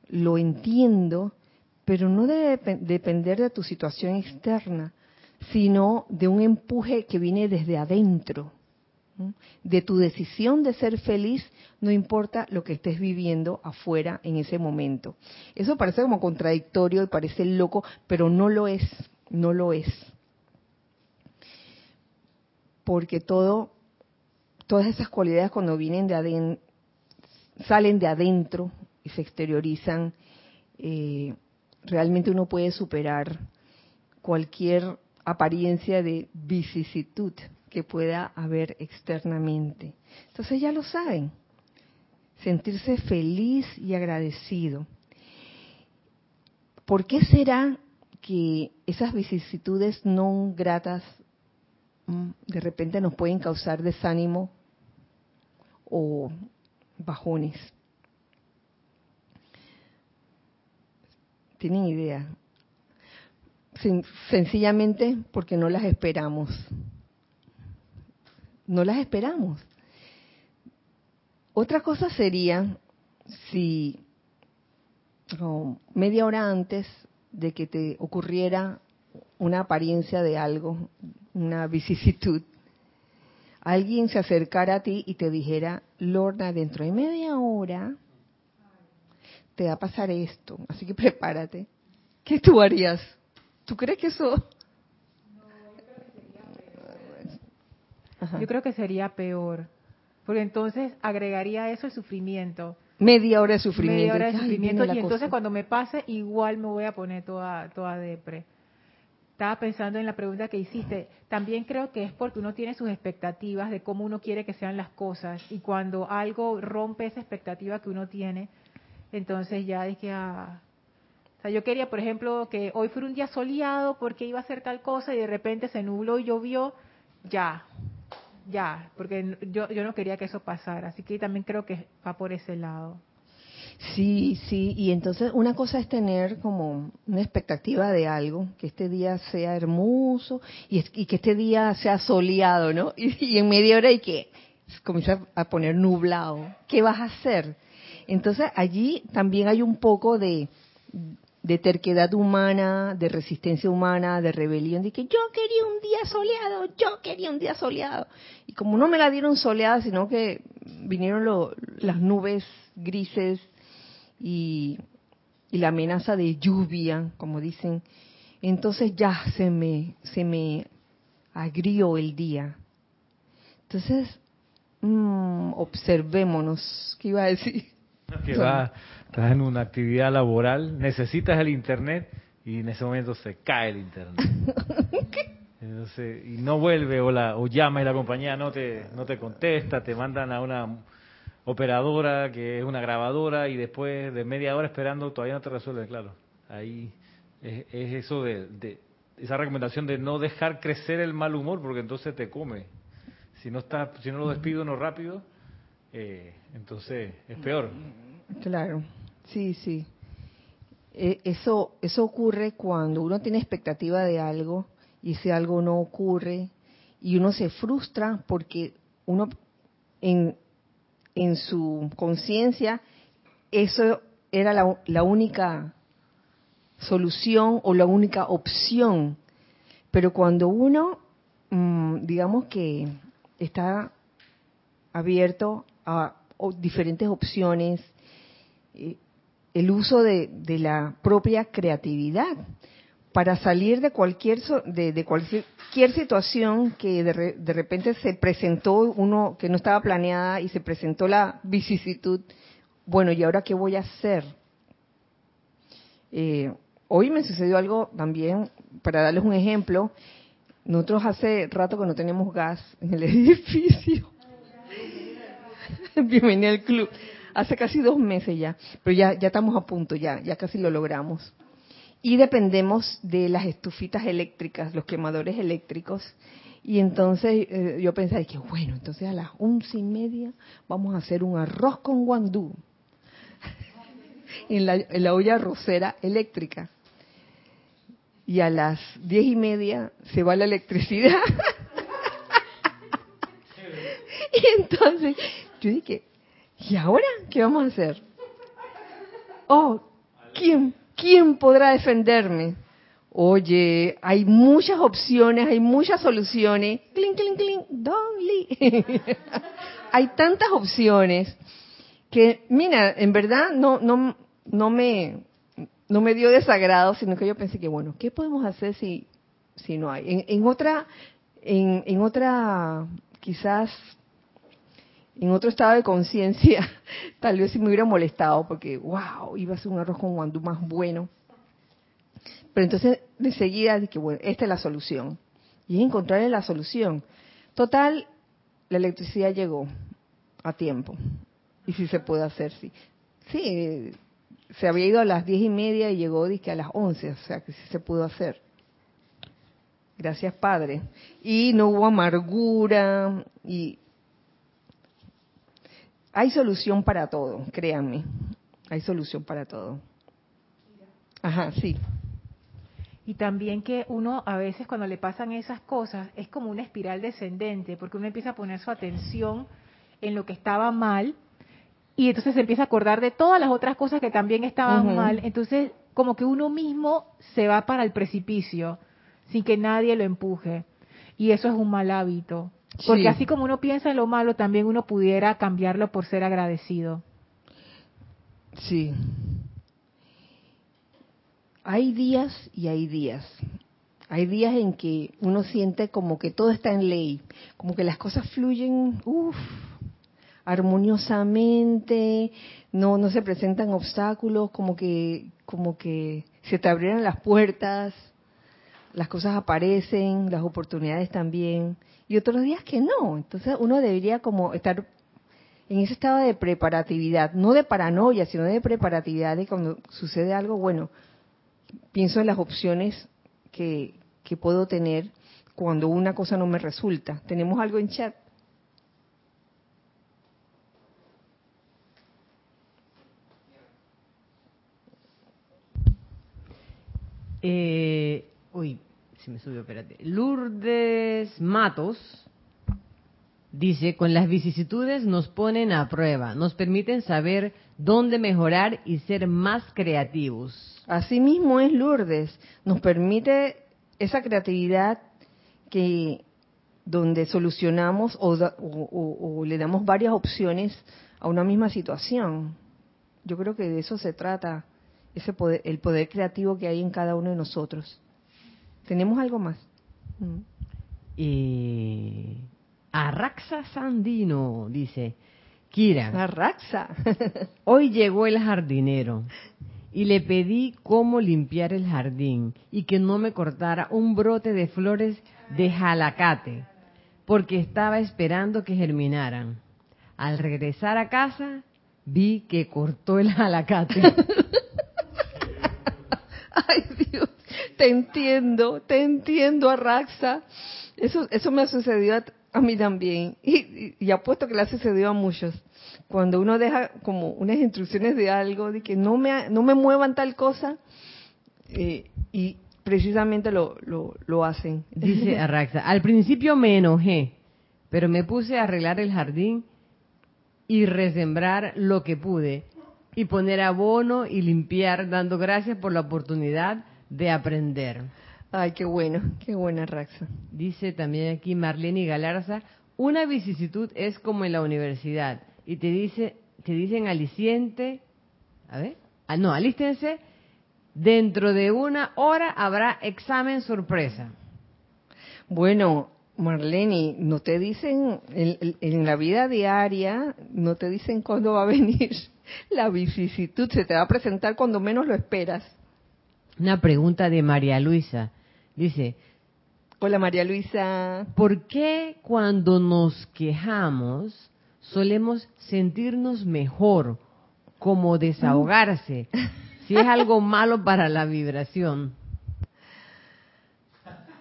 lo entiendo, pero no debe depender de tu situación externa, sino de un empuje que viene desde adentro de tu decisión de ser feliz, no importa lo que estés viviendo afuera en ese momento. Eso parece como contradictorio y parece loco, pero no lo es, no lo es. Porque todo, todas esas cualidades cuando vienen de adentro, salen de adentro y se exteriorizan, eh, realmente uno puede superar cualquier apariencia de vicisitud que pueda haber externamente. Entonces ya lo saben, sentirse feliz y agradecido. ¿Por qué será que esas vicisitudes no gratas mm, de repente nos pueden causar desánimo o bajones? ¿Tienen idea? sencillamente porque no las esperamos no las esperamos. Otra cosa sería si media hora antes de que te ocurriera una apariencia de algo, una vicisitud, alguien se acercara a ti y te dijera, Lorna, dentro de media hora te va a pasar esto, así que <laughs> prepárate. ¿Qué tú harías? ¿Tú crees que eso yo creo que sería peor. Porque entonces agregaría eso el sufrimiento. Media hora de sufrimiento. Media hora de sufrimiento. Y entonces cosa. cuando me pase, igual me voy a poner toda, toda depre. Estaba pensando en la pregunta que hiciste. También creo que es porque uno tiene sus expectativas de cómo uno quiere que sean las cosas. Y cuando algo rompe esa expectativa que uno tiene, entonces ya dije, ah. O sea, yo quería, por ejemplo, que hoy fuera un día soleado porque iba a hacer tal cosa y de repente se nubló y llovió. Ya, ya, porque yo, yo no quería que eso pasara. Así que también creo que va por ese lado. Sí, sí, y entonces una cosa es tener como una expectativa de algo, que este día sea hermoso y, y que este día sea soleado, ¿no? Y, en media hora y que comienza a poner nublado. ¿Qué vas a hacer? Entonces allí también hay un poco de, terquedad humana, de resistencia humana, de rebelión, de que yo quería un día soleado, yo quería un día soleado. Y como no me la dieron soleada, sino que vinieron las nubes grises y, y la amenaza de lluvia, como dicen, entonces ya se me, se me agrió el día. Entonces, mm, observémonos, ¿qué iba a decir? <laughs> Que va, estás en una actividad laboral, necesitas el internet y en ese momento se cae el internet. <laughs> Entonces, y no vuelve o la o llama y la compañía no te no te contesta, te mandan a una operadora que es una grabadora y después de media hora esperando todavía no te resuelve, claro. Ahí es, es eso de, esa recomendación de no dejar crecer el mal humor porque entonces te come. Si no está si no lo despido no rápido, eh, entonces es peor. Claro, sí, sí. Eh, eso, eso ocurre cuando uno tiene expectativa de algo y ese algo no ocurre y uno se frustra porque uno en, en su conciencia eso era la, la única solución o la única opción. Pero cuando uno, mm, digamos que está abierto a diferentes opciones, eh, el uso de la propia creatividad para salir de cualquier de, de cualquier situación que de, de repente se presentó uno que no estaba planeada y se presentó la vicisitud bueno y ahora qué voy a hacer Eh, hoy me sucedió algo también para darles un ejemplo nosotros hace rato que no tenemos gas en el <laughs> edificio. Bienvenida al club. Hace casi dos meses ya, pero ya, ya estamos a punto, ya, ya casi lo logramos. Y dependemos de las estufitas eléctricas, los quemadores eléctricos. Y entonces eh, yo pensé que bueno, entonces a las once y media vamos a hacer un arroz con guandú en la, en la olla arrocera eléctrica. Y a las diez y media se va la electricidad. <laughs> y entonces yo dije, ¿y ahora qué vamos a hacer? Oh, ¿quién, quién podrá defenderme? Oye, hay muchas opciones, hay muchas soluciones. Clink, clink, clink, Don Lee. <laughs> hay tantas opciones que, mira, en verdad no, no, no me, no me dio desagrado, sino que yo pensé que, bueno, ¿qué podemos hacer si, si no hay? En, otra, en otra, quizás en otro estado de conciencia, <laughs> tal vez si me hubiera molestado porque, wow, iba a ser un arroz con guandú más bueno. Pero entonces, de enseguida dije, bueno, esta es la solución. Y es encontrarle la solución. Total, la electricidad llegó a tiempo. Y sí se puede hacer, sí. Sí, se había ido a las diez y media y llegó dizque, a las once, o sea que sí se pudo hacer. Gracias, Padre. Y no hubo amargura y hay solución para todo, créanme. Hay solución para todo. Ajá, sí. Y también que uno a veces cuando le pasan esas cosas es como una espiral descendente, porque uno empieza a poner su atención en lo que estaba mal y entonces se empieza a acordar de todas las otras cosas que también estaban mal. Entonces como que uno mismo se va para el precipicio sin que nadie lo empuje. Y eso es un mal hábito. Porque Sí. así como uno piensa en lo malo, también uno pudiera cambiarlo por ser agradecido. Sí. Hay días y hay días. Hay días en que uno siente como que todo está en ley, como que las cosas fluyen, uff, armoniosamente, no no se presentan obstáculos, como que como que se te abrieran las puertas, las cosas aparecen, las oportunidades también, y otros días que no. Entonces uno debería como estar en ese estado de preparatividad, no de paranoia, sino de preparatividad de cuando sucede algo, bueno, pienso en las opciones que, que puedo tener cuando una cosa no me resulta. ¿Tenemos algo en chat? Eh, uy, se me subió, espérate. Lourdes Matos dice, con las vicisitudes nos ponen a prueba, nos permiten saber dónde mejorar y ser más creativos. Así mismo es Lourdes, nos permite esa creatividad que donde solucionamos o, o le damos varias opciones a una misma situación. Yo creo que de eso se trata, ese poder, el poder creativo que hay en cada uno de nosotros. ¿Tenemos algo más? Mm. Y Arraxa Sandino dice, Kira, Arraxa. <laughs> hoy llegó el jardinero y le pedí cómo limpiar el jardín y que no me cortara un brote de flores de jalacate, porque estaba esperando que germinaran. Al regresar a casa, vi que cortó el jalacate. <laughs> Ay, Dios, te entiendo, te entiendo, Arraxa. Eso, eso me ha sucedido a, a mí también. Y, y, y apuesto que le ha sucedido a muchos. Cuando uno deja como unas instrucciones de algo, de que no me, no me muevan tal cosa, eh, y precisamente lo, lo, lo hacen. Dice <laughs> Arraxa, al principio me enojé, pero me puse a arreglar el jardín y resembrar lo que pude y poner abono y limpiar, dando gracias por la oportunidad de aprender. Ay, qué bueno, qué buena Arraxa. Dice también aquí Marlene Galarza, una vicisitud es como en la universidad y te dice, te dicen aliciente, a ver, ah, no, alístense, dentro de una hora habrá examen sorpresa. Bueno, Marlene, no te dicen, en, en- en la vida diaria, no te dicen cuándo va a <laughs> venir la vicisitud, se te va a presentar cuando menos lo esperas. Una pregunta de María Luisa. Dice, Hola María Luisa. ¿por qué cuando nos quejamos solemos sentirnos mejor, como desahogarse, si es algo malo para la vibración?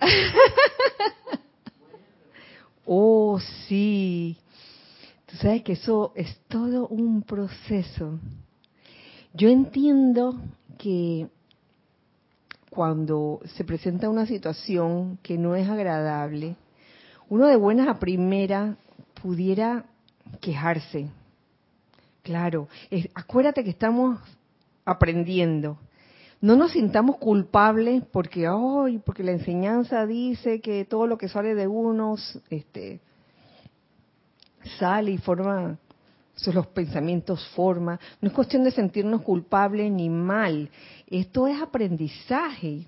<laughs> Oh, sí. Tú sabes que eso es todo un proceso. Yo entiendo que cuando se presenta una situación que no es agradable, uno de buenas a primera pudiera quejarse. Claro, es- acuérdate que estamos aprendiendo. No nos sintamos culpables porque, ay, porque la enseñanza dice que todo lo que sale de unos, este, sale y forma, eso los pensamientos forma. No es cuestión de sentirnos culpables ni mal. Esto es aprendizaje.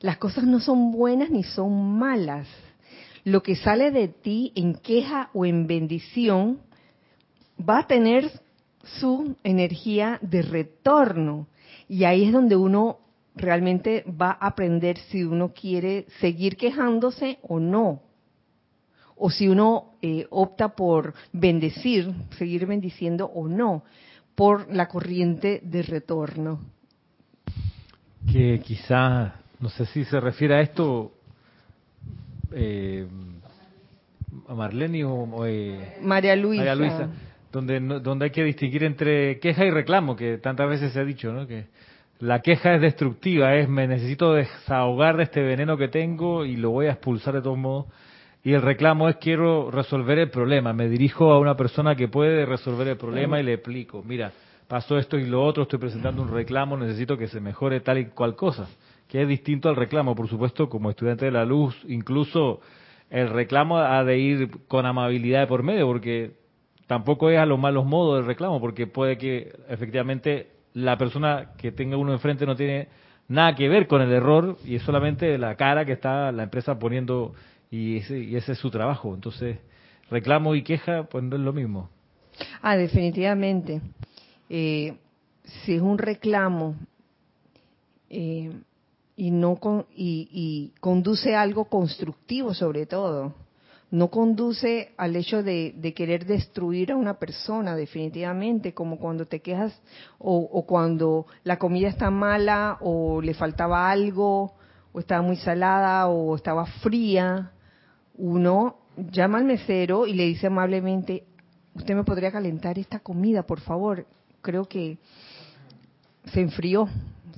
Las cosas no son buenas ni son malas. Lo que sale de ti en queja o en bendición va a tener su energía de retorno. Y ahí es donde uno realmente va a aprender si uno quiere seguir quejándose o no. O si uno eh, opta por bendecir, seguir bendiciendo o no, por la corriente de retorno. que quizás, no sé si se refiere a esto, eh, a Marlene o, eh, María Luisa. María Luisa, donde hay que distinguir entre queja y reclamo, que tantas veces se ha dicho, ¿no? Que la queja es destructiva, es me necesito desahogar de este veneno que tengo y lo voy a expulsar de todos modos. Y el reclamo es quiero resolver el problema, me dirijo a una persona que puede resolver el problema y le explico, mira, pasó esto y lo otro, estoy presentando un reclamo, necesito que se mejore tal y cual cosa, que es distinto al reclamo, por supuesto, como estudiante de la luz, incluso el reclamo ha de ir con amabilidad de por medio, porque tampoco es a los malos modos del reclamo, porque puede que efectivamente la persona que tenga uno enfrente no tiene nada que ver con el error y es solamente la cara que está la empresa poniendo y ese, y ese es su trabajo. Entonces, reclamo y queja, pues no es lo mismo. Ah, definitivamente. Eh, si es un reclamo eh, y no con, y, y conduce a algo constructivo sobre todo, no conduce al hecho de, de, querer destruir a una persona definitivamente, como cuando te quejas o, o, cuando la comida está mala o le faltaba algo o estaba muy salada o estaba fría, uno llama al mesero y le dice amablemente, usted me podría calentar esta comida, por favor. Creo que se enfrió,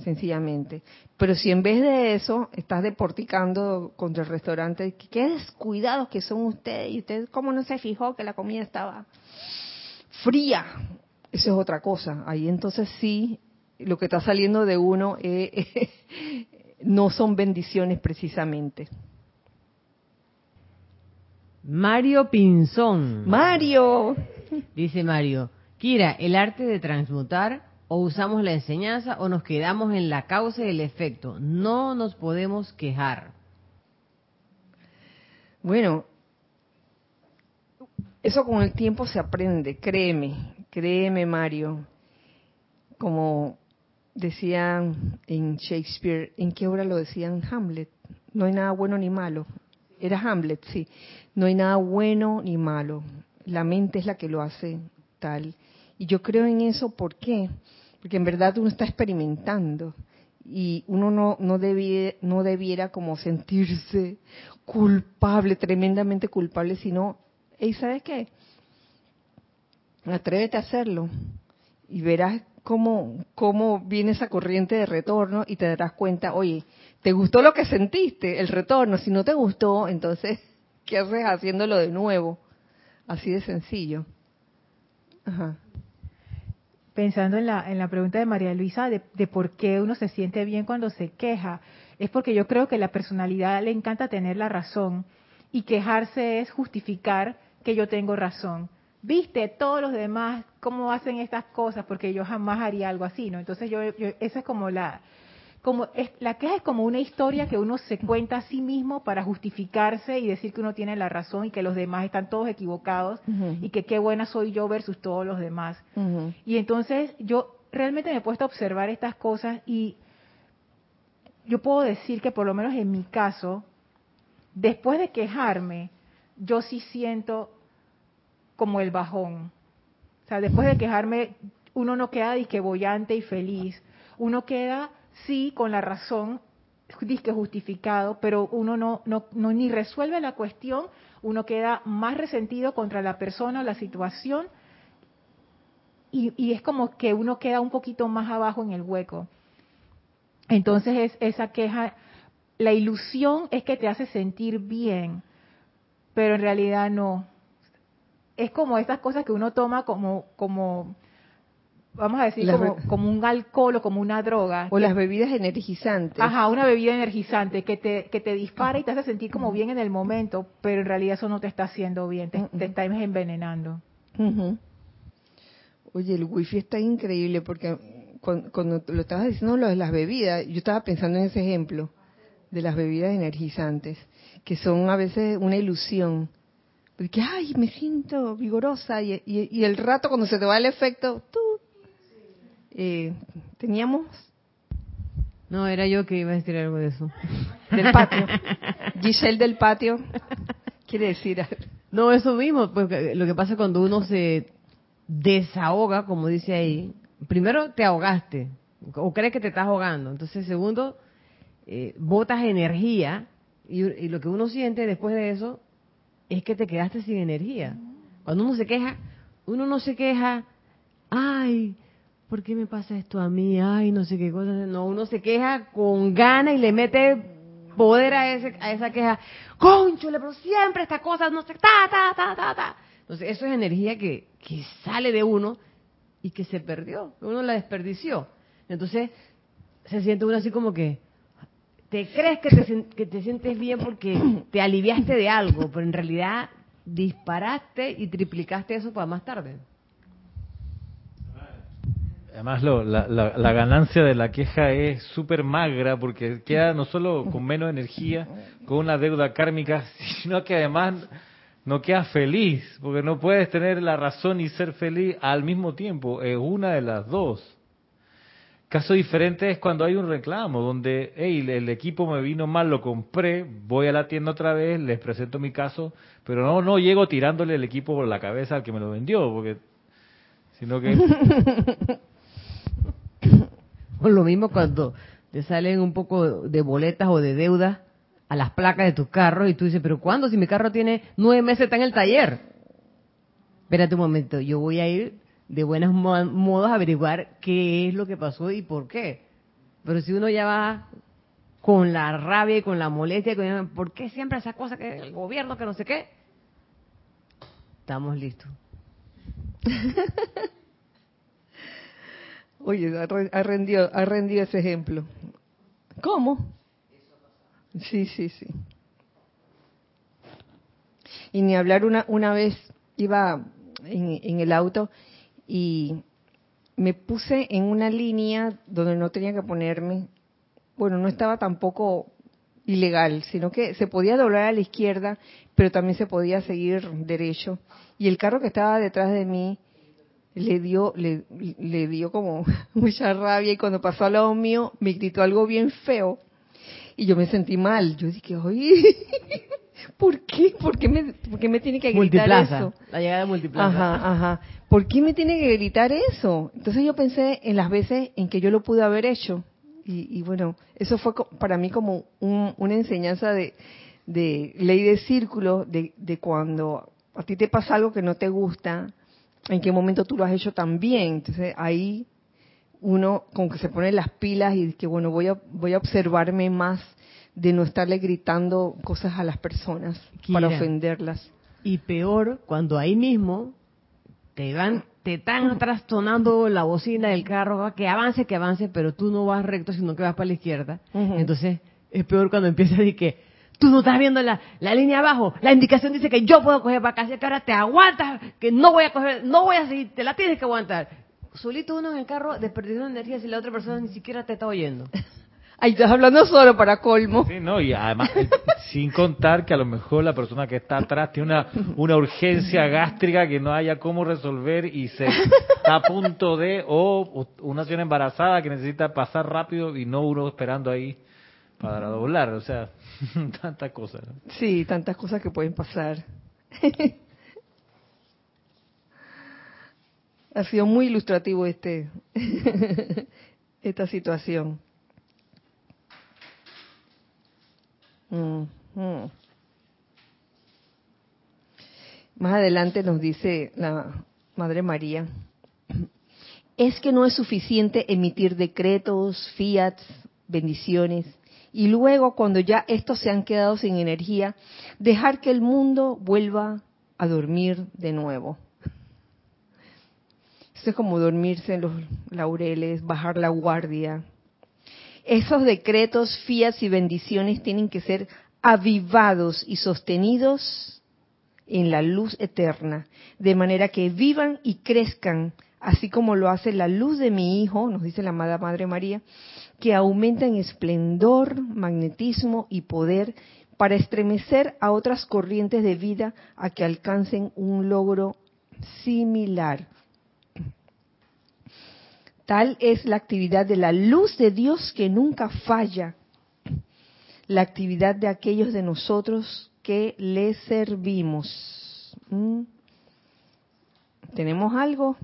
sencillamente. Pero si en vez de eso estás deporticando contra el restaurante, qué descuidados que son ustedes, y usted cómo no se fijó que la comida estaba fría, eso es otra cosa. Ahí entonces sí, lo que está saliendo de uno eh, <laughs> no son bendiciones precisamente. Mario Pinzón. Mario. Dice Mario, Kira, el arte de transmutar o usamos la enseñanza o nos quedamos en la causa y el efecto. No nos podemos quejar. Bueno, eso con el tiempo se aprende, créeme, créeme Mario. Como decían en Shakespeare, ¿en qué obra lo decían Hamlet? No hay nada bueno ni malo. Era Hamlet, sí. No hay nada bueno ni malo. La mente es la que lo hace tal. Y yo creo en eso, ¿por qué? Porque en verdad uno está experimentando y uno no, no, debiera, no debiera como sentirse culpable, tremendamente culpable, sino, hey, ¿sabes qué? Atrévete a hacerlo y verás cómo, cómo viene esa corriente de retorno y te darás cuenta, oye, ¿te gustó lo que sentiste? El retorno, si no te gustó, entonces, ¿qué haces haciéndolo de nuevo? Así de sencillo. Ajá pensando en la, en la pregunta de María Luisa de, de, por qué uno se siente bien cuando se queja, es porque yo creo que la personalidad le encanta tener la razón y quejarse es justificar que yo tengo razón. Viste, todos los demás, cómo hacen estas cosas, porque yo jamás haría algo así, ¿no? Entonces yo, yo esa es como la, como es, la queja es como una historia que uno se cuenta a sí mismo para justificarse y decir que uno tiene la razón y que los demás están todos equivocados uh -huh. y que qué buena soy yo versus todos los demás. Uh -huh. Y entonces yo realmente me he puesto a observar estas cosas y yo puedo decir que por lo menos en mi caso, después de quejarme, yo sí siento como el bajón. O sea, después de quejarme, uno no queda disque bollante y feliz. Uno queda sí, con la razón, disque justificado, pero uno no, no, no ni resuelve la cuestión, uno queda más resentido contra la persona o la situación y, y, es como que uno queda un poquito más abajo en el hueco. Entonces es esa queja, la ilusión es que te hace sentir bien, pero en realidad no. Es como estas cosas que uno toma como, como vamos a decir, como, como, un alcohol o como una droga. O que, las bebidas energizantes. Ajá, una bebida energizante que te, que te dispara y te hace sentir como bien en el momento, pero en realidad eso no te está haciendo bien, te, uh -uh. te envenenando. Uh -huh. Oye, el wifi está increíble porque cuando, cuando, lo estabas diciendo lo de las bebidas, yo estaba pensando en ese ejemplo de las bebidas energizantes, que son a veces una ilusión. Porque, ay, me siento vigorosa y, y, y el rato cuando se te va el efecto, eh, teníamos. No era yo que iba a decir algo de eso. <laughs> Del patio. Giselle del patio. Quiere decir no eso mismo porque lo que pasa cuando uno se desahoga como dice ahí primero te ahogaste o crees que te estás ahogando. Entonces segundo eh, botas energía y, y lo que uno siente después de eso es que te quedaste sin energía. Cuando uno se queja uno no se queja ay ¿por qué me pasa esto a mí? Ay, no sé qué cosa. No, uno se queja con gana y le mete poder a, ese, a esa queja. Conchole, pero siempre estas cosas no sé, ta, ta, ta, ta, ta. Entonces, eso es energía que, que sale de uno y que se perdió. Uno la desperdició. Entonces, se siente uno así como que, te crees que te, que te sientes bien porque <clears throat> te aliviaste de algo, pero en realidad disparaste y triplicaste eso para más tarde. Además, lo, la, la, la ganancia de la queja es súper magra porque queda no solo con menos energía, con una deuda kármica, <laughs> sino que además no quedas feliz, porque no puedes tener la razón y ser feliz al mismo tiempo, es una de las dos. Caso diferente es cuando hay un reclamo, donde hey, el equipo me vino mal, lo compré, voy a la tienda otra vez, les presento mi caso, pero no, no llego tirándole el equipo por la cabeza al que me lo vendió, porque sino que <laughs> O lo mismo cuando te salen un poco de boletas o de deudas a las placas de tu carro y tú dices, pero ¿cuándo? Si mi carro tiene nueve meses, está en el taller. Espérate un momento, yo voy a ir de buenos mo- modos a averiguar qué es lo que pasó y por qué. Pero si uno ya va con la rabia y con la molestia, con, ¿por qué siempre esa cosa que el gobierno, que no sé qué? Estamos listos. <laughs> Oye, ha, re- ha rendido, ha rendido ese ejemplo. ¿Cómo? Sí, sí, sí. Y ni hablar una, una vez iba en, en el auto y me puse en una línea donde no tenía que ponerme. Bueno, no estaba tampoco ilegal, sino que se podía doblar a la izquierda, pero también se podía seguir derecho. Y el carro que estaba detrás de mí le dio le, le dio como <laughs> mucha rabia y cuando pasó al lado mío me gritó algo bien feo y yo me sentí mal. Yo dije, oye, <laughs> ¿por qué? ¿Por qué me, por qué me tiene que gritar Multiplaza, eso? la llegada de Multiplaza. Ajá, ajá. ¿Por qué me tiene que gritar eso? Entonces yo pensé en las veces en que yo lo pude haber hecho. Y, y bueno, eso fue para mí como un- una enseñanza de, de ley de círculo, de, de cuando a ti te pasa algo que no te gusta, en qué momento tú lo has hecho también. Entonces ahí uno como que se pone las pilas y que bueno, voy a, voy a observarme más de no estarle gritando cosas a las personas para ofenderlas. Y peor, cuando ahí mismo te van, te están trastornando la bocina del carro, que avance, que avance, pero tú no vas recto, sino que vas para la izquierda. Entonces, es peor cuando empiezas a decir que tú no estás viendo la, la línea abajo, la indicación dice que yo puedo coger así que ahora te aguantas, que no voy a coger, no voy a seguir, te la tienes que aguantar. Solito uno en el carro desperdiciando energía si la otra persona ni siquiera te está oyendo. <laughs> Ay, estás hablando solo para colmo. Sí, no, y además, eh, <laughs> sin contar que a lo mejor la persona que está atrás tiene una, una urgencia gástrica que no haya cómo resolver y se está a punto de, o una señora embarazada que necesita pasar rápido y no uno esperando ahí para doblar, o sea, <laughs> tantas cosas. ¿no? Sí, tantas cosas que pueden pasar. <laughs> ha sido muy ilustrativo este <laughs> esta situación. Mm, mm. Más adelante nos dice la Madre María, es que no es suficiente emitir decretos, fiats, bendiciones, y luego cuando ya estos se han quedado sin energía, dejar que el mundo vuelva a dormir de nuevo. Esto es como dormirse en los laureles, bajar la guardia. Esos decretos, fiats y bendiciones tienen que ser avivados y sostenidos en la luz eterna, de manera que vivan y crezcan, así como lo hace la luz de mi Hijo, nos dice la amada Madre María, que aumenta en esplendor, magnetismo y poder para estremecer a otras corrientes de vida a que alcancen un logro similar. Tal es la actividad de la luz de Dios que nunca falla, la actividad de aquellos de nosotros que le servimos. ¿Mm? ¿Tenemos algo?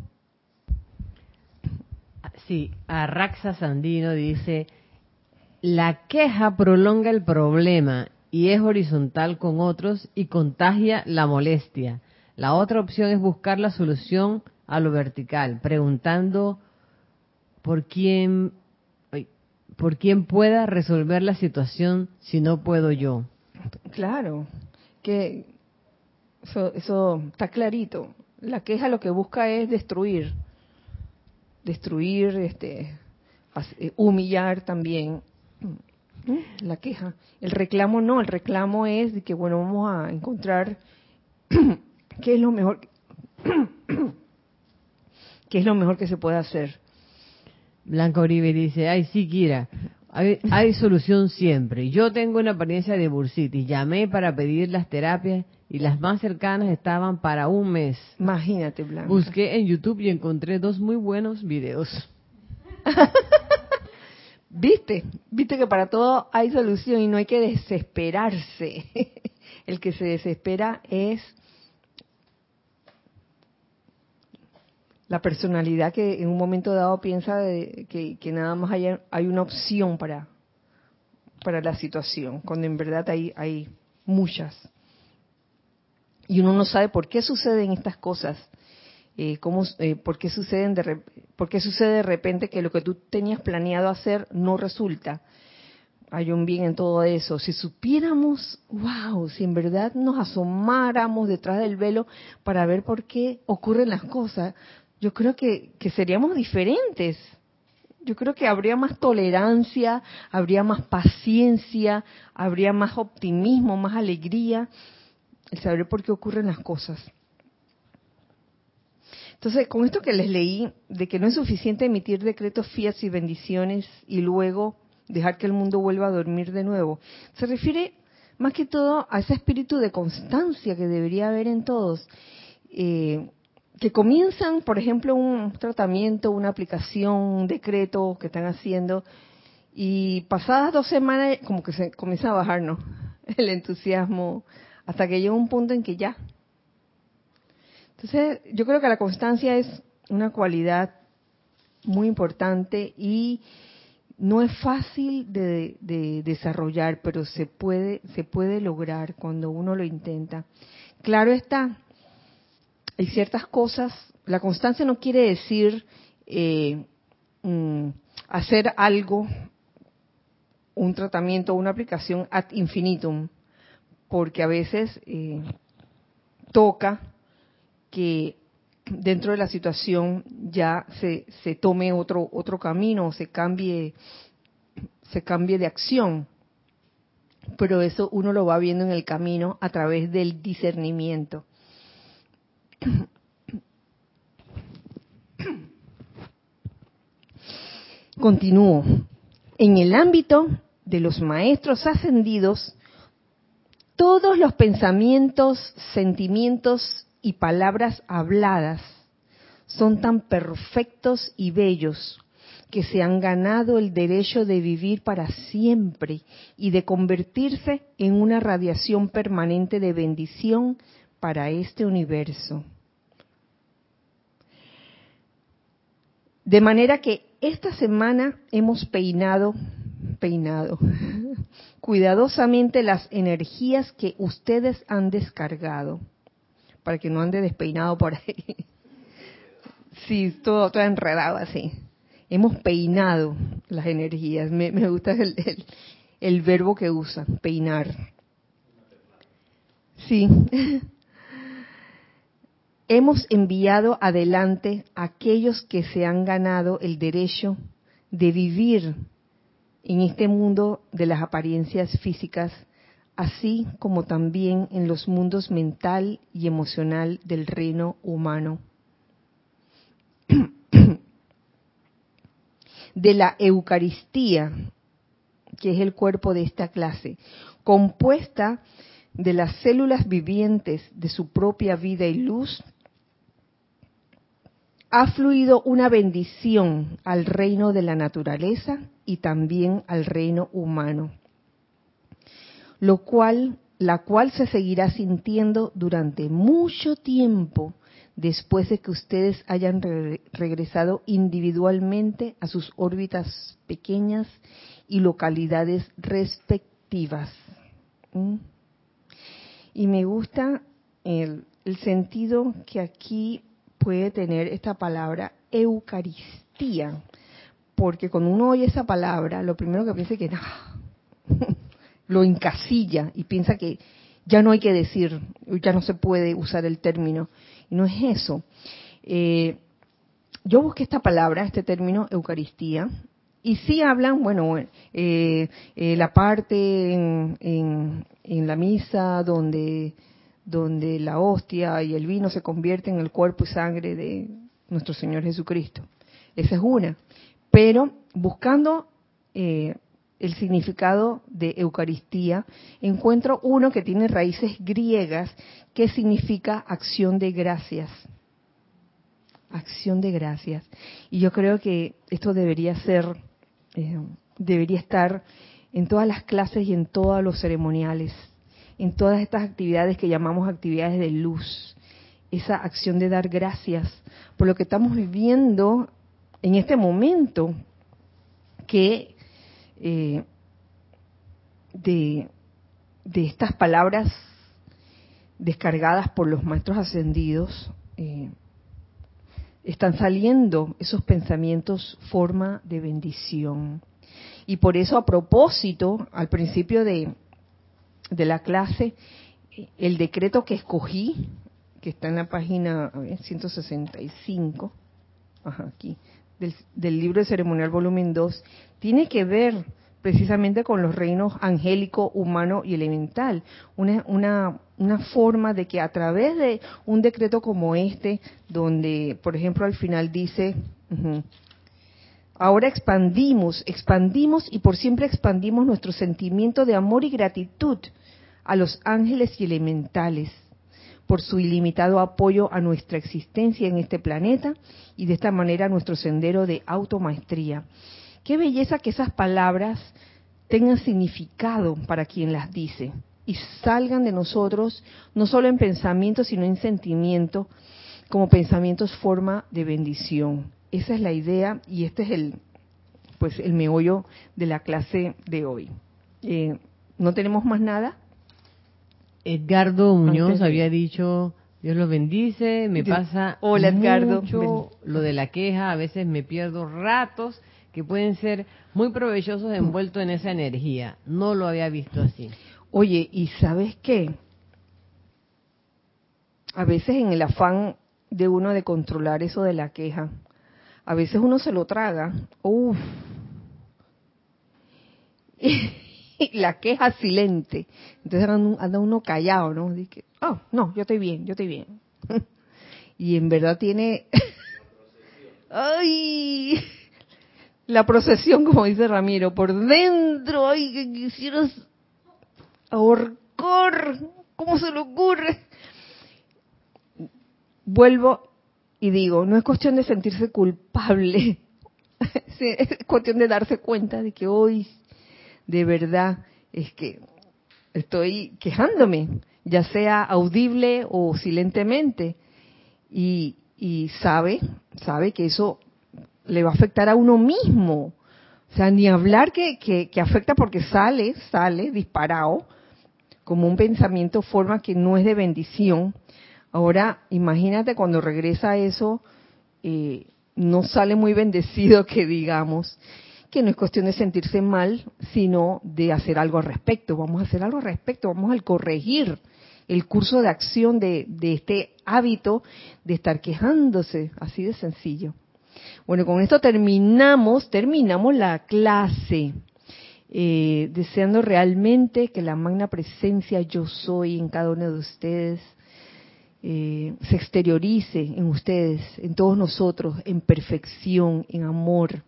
Sí, Arraxa Sandino dice, la queja prolonga el problema y es horizontal con otros y contagia la molestia. La otra opción es buscar la solución a lo vertical, preguntando por quién, por quién pueda resolver la situación si no puedo yo. Claro, que eso, eso está clarito. La queja lo que busca es destruir, destruir, este, eh, humillar también. La queja. El reclamo no, el reclamo es de que, bueno, vamos a encontrar <clears throat> qué es lo mejor, <clears throat> qué es lo mejor que se puede hacer. Blanca Uribe dice, ay sí, Kira, hay, hay solución siempre. Yo tengo una apariencia de bursitis, llamé para pedir las terapias y las más cercanas estaban para un mes. Imagínate, Blanca. Busqué en YouTube y encontré dos muy buenos videos. <laughs> ¿Viste? ¿Viste que para todo hay solución y no hay que desesperarse? <laughs> El que se desespera es la personalidad que en un momento dado piensa de que, que, nada más hay, hay una opción para, para la situación, cuando en verdad hay, hay muchas. Y uno no sabe por qué suceden estas cosas, eh, cómo, eh, por, qué suceden de, por qué sucede de repente que lo que tú tenías planeado hacer no resulta. Hay un bien en todo eso. Si supiéramos, wow, si en verdad nos asomáramos detrás del velo para ver por qué ocurren las cosas, yo creo que, que seríamos diferentes. Yo creo que habría más tolerancia, habría más paciencia, habría más optimismo, más alegría, el saber por qué ocurren las cosas. Entonces, con esto que les leí, de que no es suficiente emitir decretos fías y bendiciones y luego dejar que el mundo vuelva a dormir de nuevo. Se refiere más que todo a ese espíritu de constancia que debería haber en todos. Eh, que comienzan, por ejemplo, un tratamiento, una aplicación, un decreto que están haciendo, y pasadas dos semanas como que se comienza a bajar, ¿no? <laughs> El entusiasmo, hasta que llega un punto en que ya. Entonces, yo creo que la constancia es una cualidad muy importante y no es fácil de, desarrollar, pero se puede, se puede lograr cuando uno lo intenta. Claro está, hay ciertas cosas, la constancia no quiere decir eh, mm, hacer algo, un tratamiento, una aplicación ad infinitum, porque a veces eh, toca que dentro de la situación ya se, se tome otro otro camino, se cambie se cambie de acción. Pero eso uno lo va viendo en el camino a través del discernimiento. Continúo. En el ámbito de los maestros ascendidos, todos los pensamientos, sentimientos y palabras habladas son tan perfectos y bellos que se han ganado el derecho de vivir para siempre y de convertirse en una radiación permanente de bendición para este universo. De manera que esta semana hemos peinado, peinado, <laughs> cuidadosamente las energías que ustedes han descargado para que no ande despeinado por ahí. <laughs> Sí, todo, todo enredado así. Hemos peinado las energías. Me, gusta el, el verbo que usa, peinar. Sí. <laughs> Hemos enviado adelante a aquellos que se han ganado el derecho de vivir en este mundo de las apariencias físicas así como también en los mundos mental y emocional del reino humano. <clears throat> De la Eucaristía, que es el cuerpo de esta clase, compuesta de las células vivientes de su propia vida y luz, ha fluido una bendición al reino de la naturaleza y también al reino humano lo cual, la cual se seguirá sintiendo durante mucho tiempo después de que ustedes hayan regresado individualmente a sus órbitas pequeñas y localidades respectivas. ¿Mm? Y me gusta el, el, sentido que aquí puede tener esta palabra Eucaristía, porque cuando uno oye esa palabra, lo primero que piensa es que no, <laughs> lo encasilla y piensa que ya no hay que decir, ya no se puede usar el término. Y no es eso. Eh, yo busqué esta palabra, este término, Eucaristía, y sí hablan, bueno, eh, eh, la parte en, en, la misa donde, donde la hostia y el vino se convierten en el cuerpo y sangre de nuestro Señor Jesucristo. Esa es una. pero buscando eh, el significado de Eucaristía, encuentro uno que tiene raíces griegas que significa acción de gracias. Acción de gracias. Y yo creo que esto debería ser, eh, debería estar en todas las clases y en todos los ceremoniales, en todas estas actividades que llamamos actividades de luz. Esa acción de dar gracias por lo que estamos viviendo en este momento, que eh, de, estas palabras descargadas por los maestros ascendidos, eh, están saliendo esos pensamientos forma de bendición. Y por eso a propósito, al principio de, de la clase, el decreto que escogí, que está en la página 165, aquí, del, del libro de ceremonial volumen 2, tiene que ver precisamente con los reinos angélico, humano y elemental. Una, una, una forma de que a través de un decreto como este, donde, por ejemplo, al final dice, ahora expandimos, expandimos y por siempre expandimos nuestro sentimiento de amor y gratitud a los ángeles y elementales por su ilimitado apoyo a nuestra existencia en este planeta y de esta manera nuestro sendero de automaestría. Qué belleza que esas palabras tengan significado para quien las dice y salgan de nosotros no solo en pensamiento, sino en sentimiento, como pensamientos forma de bendición. Esa es la idea y este es el, pues, el meollo de la clase de hoy. Eh, ¿No tenemos más nada? Edgardo Muñoz había dicho, Dios los bendice, me pasa Hola, Edgardo. mucho lo de la queja, a veces me pierdo ratos que pueden ser muy provechosos envueltos en esa energía. No lo había visto así. Oye, ¿y sabes qué? A veces en el afán de uno de controlar eso de la queja, a veces uno se lo traga. Uf. <laughs> Y la queja silente. Entonces anda uno callado, ¿no? Dice, oh, no, yo estoy bien, yo estoy bien. <laughs> Y en verdad tiene... <laughs> ¡Ay! la procesión, como dice Ramiro, por dentro, ay, que quisieras ahorcar, ¿cómo se le ocurre? Vuelvo y digo, no es cuestión de sentirse culpable, <laughs> es cuestión de darse cuenta de que hoy, de verdad, es que estoy quejándome, ya sea audible o silentemente, y, y sabe, sabe que eso le va a afectar a uno mismo. O sea, ni hablar que, que, afecta porque sale, sale disparado, como un pensamiento forma que no es de bendición. Ahora, imagínate cuando regresa eso, eh, no sale muy bendecido que digamos, que no es cuestión de sentirse mal, sino de hacer algo al respecto. Vamos a hacer algo al respecto, vamos a corregir el curso de acción de, de este hábito de estar quejándose, así de sencillo. Bueno, con esto terminamos, terminamos la clase. Eh, deseando realmente que la magna presencia yo soy en cada uno de ustedes eh, se exteriorice en ustedes, en todos nosotros, en perfección, en amor.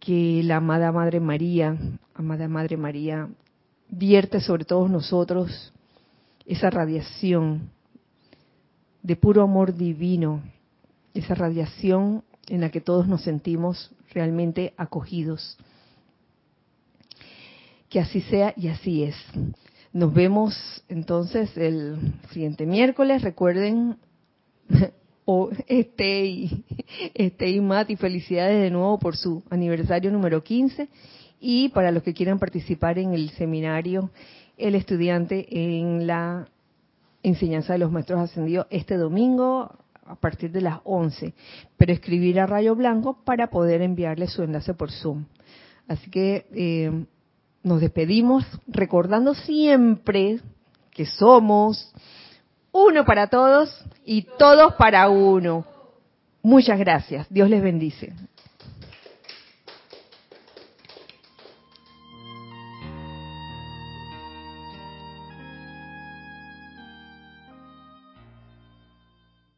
Que la amada Madre María, amada Madre María, vierte sobre todos nosotros esa radiación de puro amor divino esa radiación en la que todos nos sentimos realmente acogidos. Que así sea y así es. Nos vemos entonces el siguiente miércoles. Recuerden, <laughs> o este y, este y felicidades de nuevo por su aniversario número 15. Y para los que quieran participar en el seminario, el estudiante en la enseñanza de los maestros ascendidos este domingo a partir de las 11, pero escribir a Rayo Blanco para poder enviarle su enlace por Zoom. Así que eh, nos despedimos recordando siempre que somos uno para todos y todos para uno. Muchas gracias. Dios les bendice.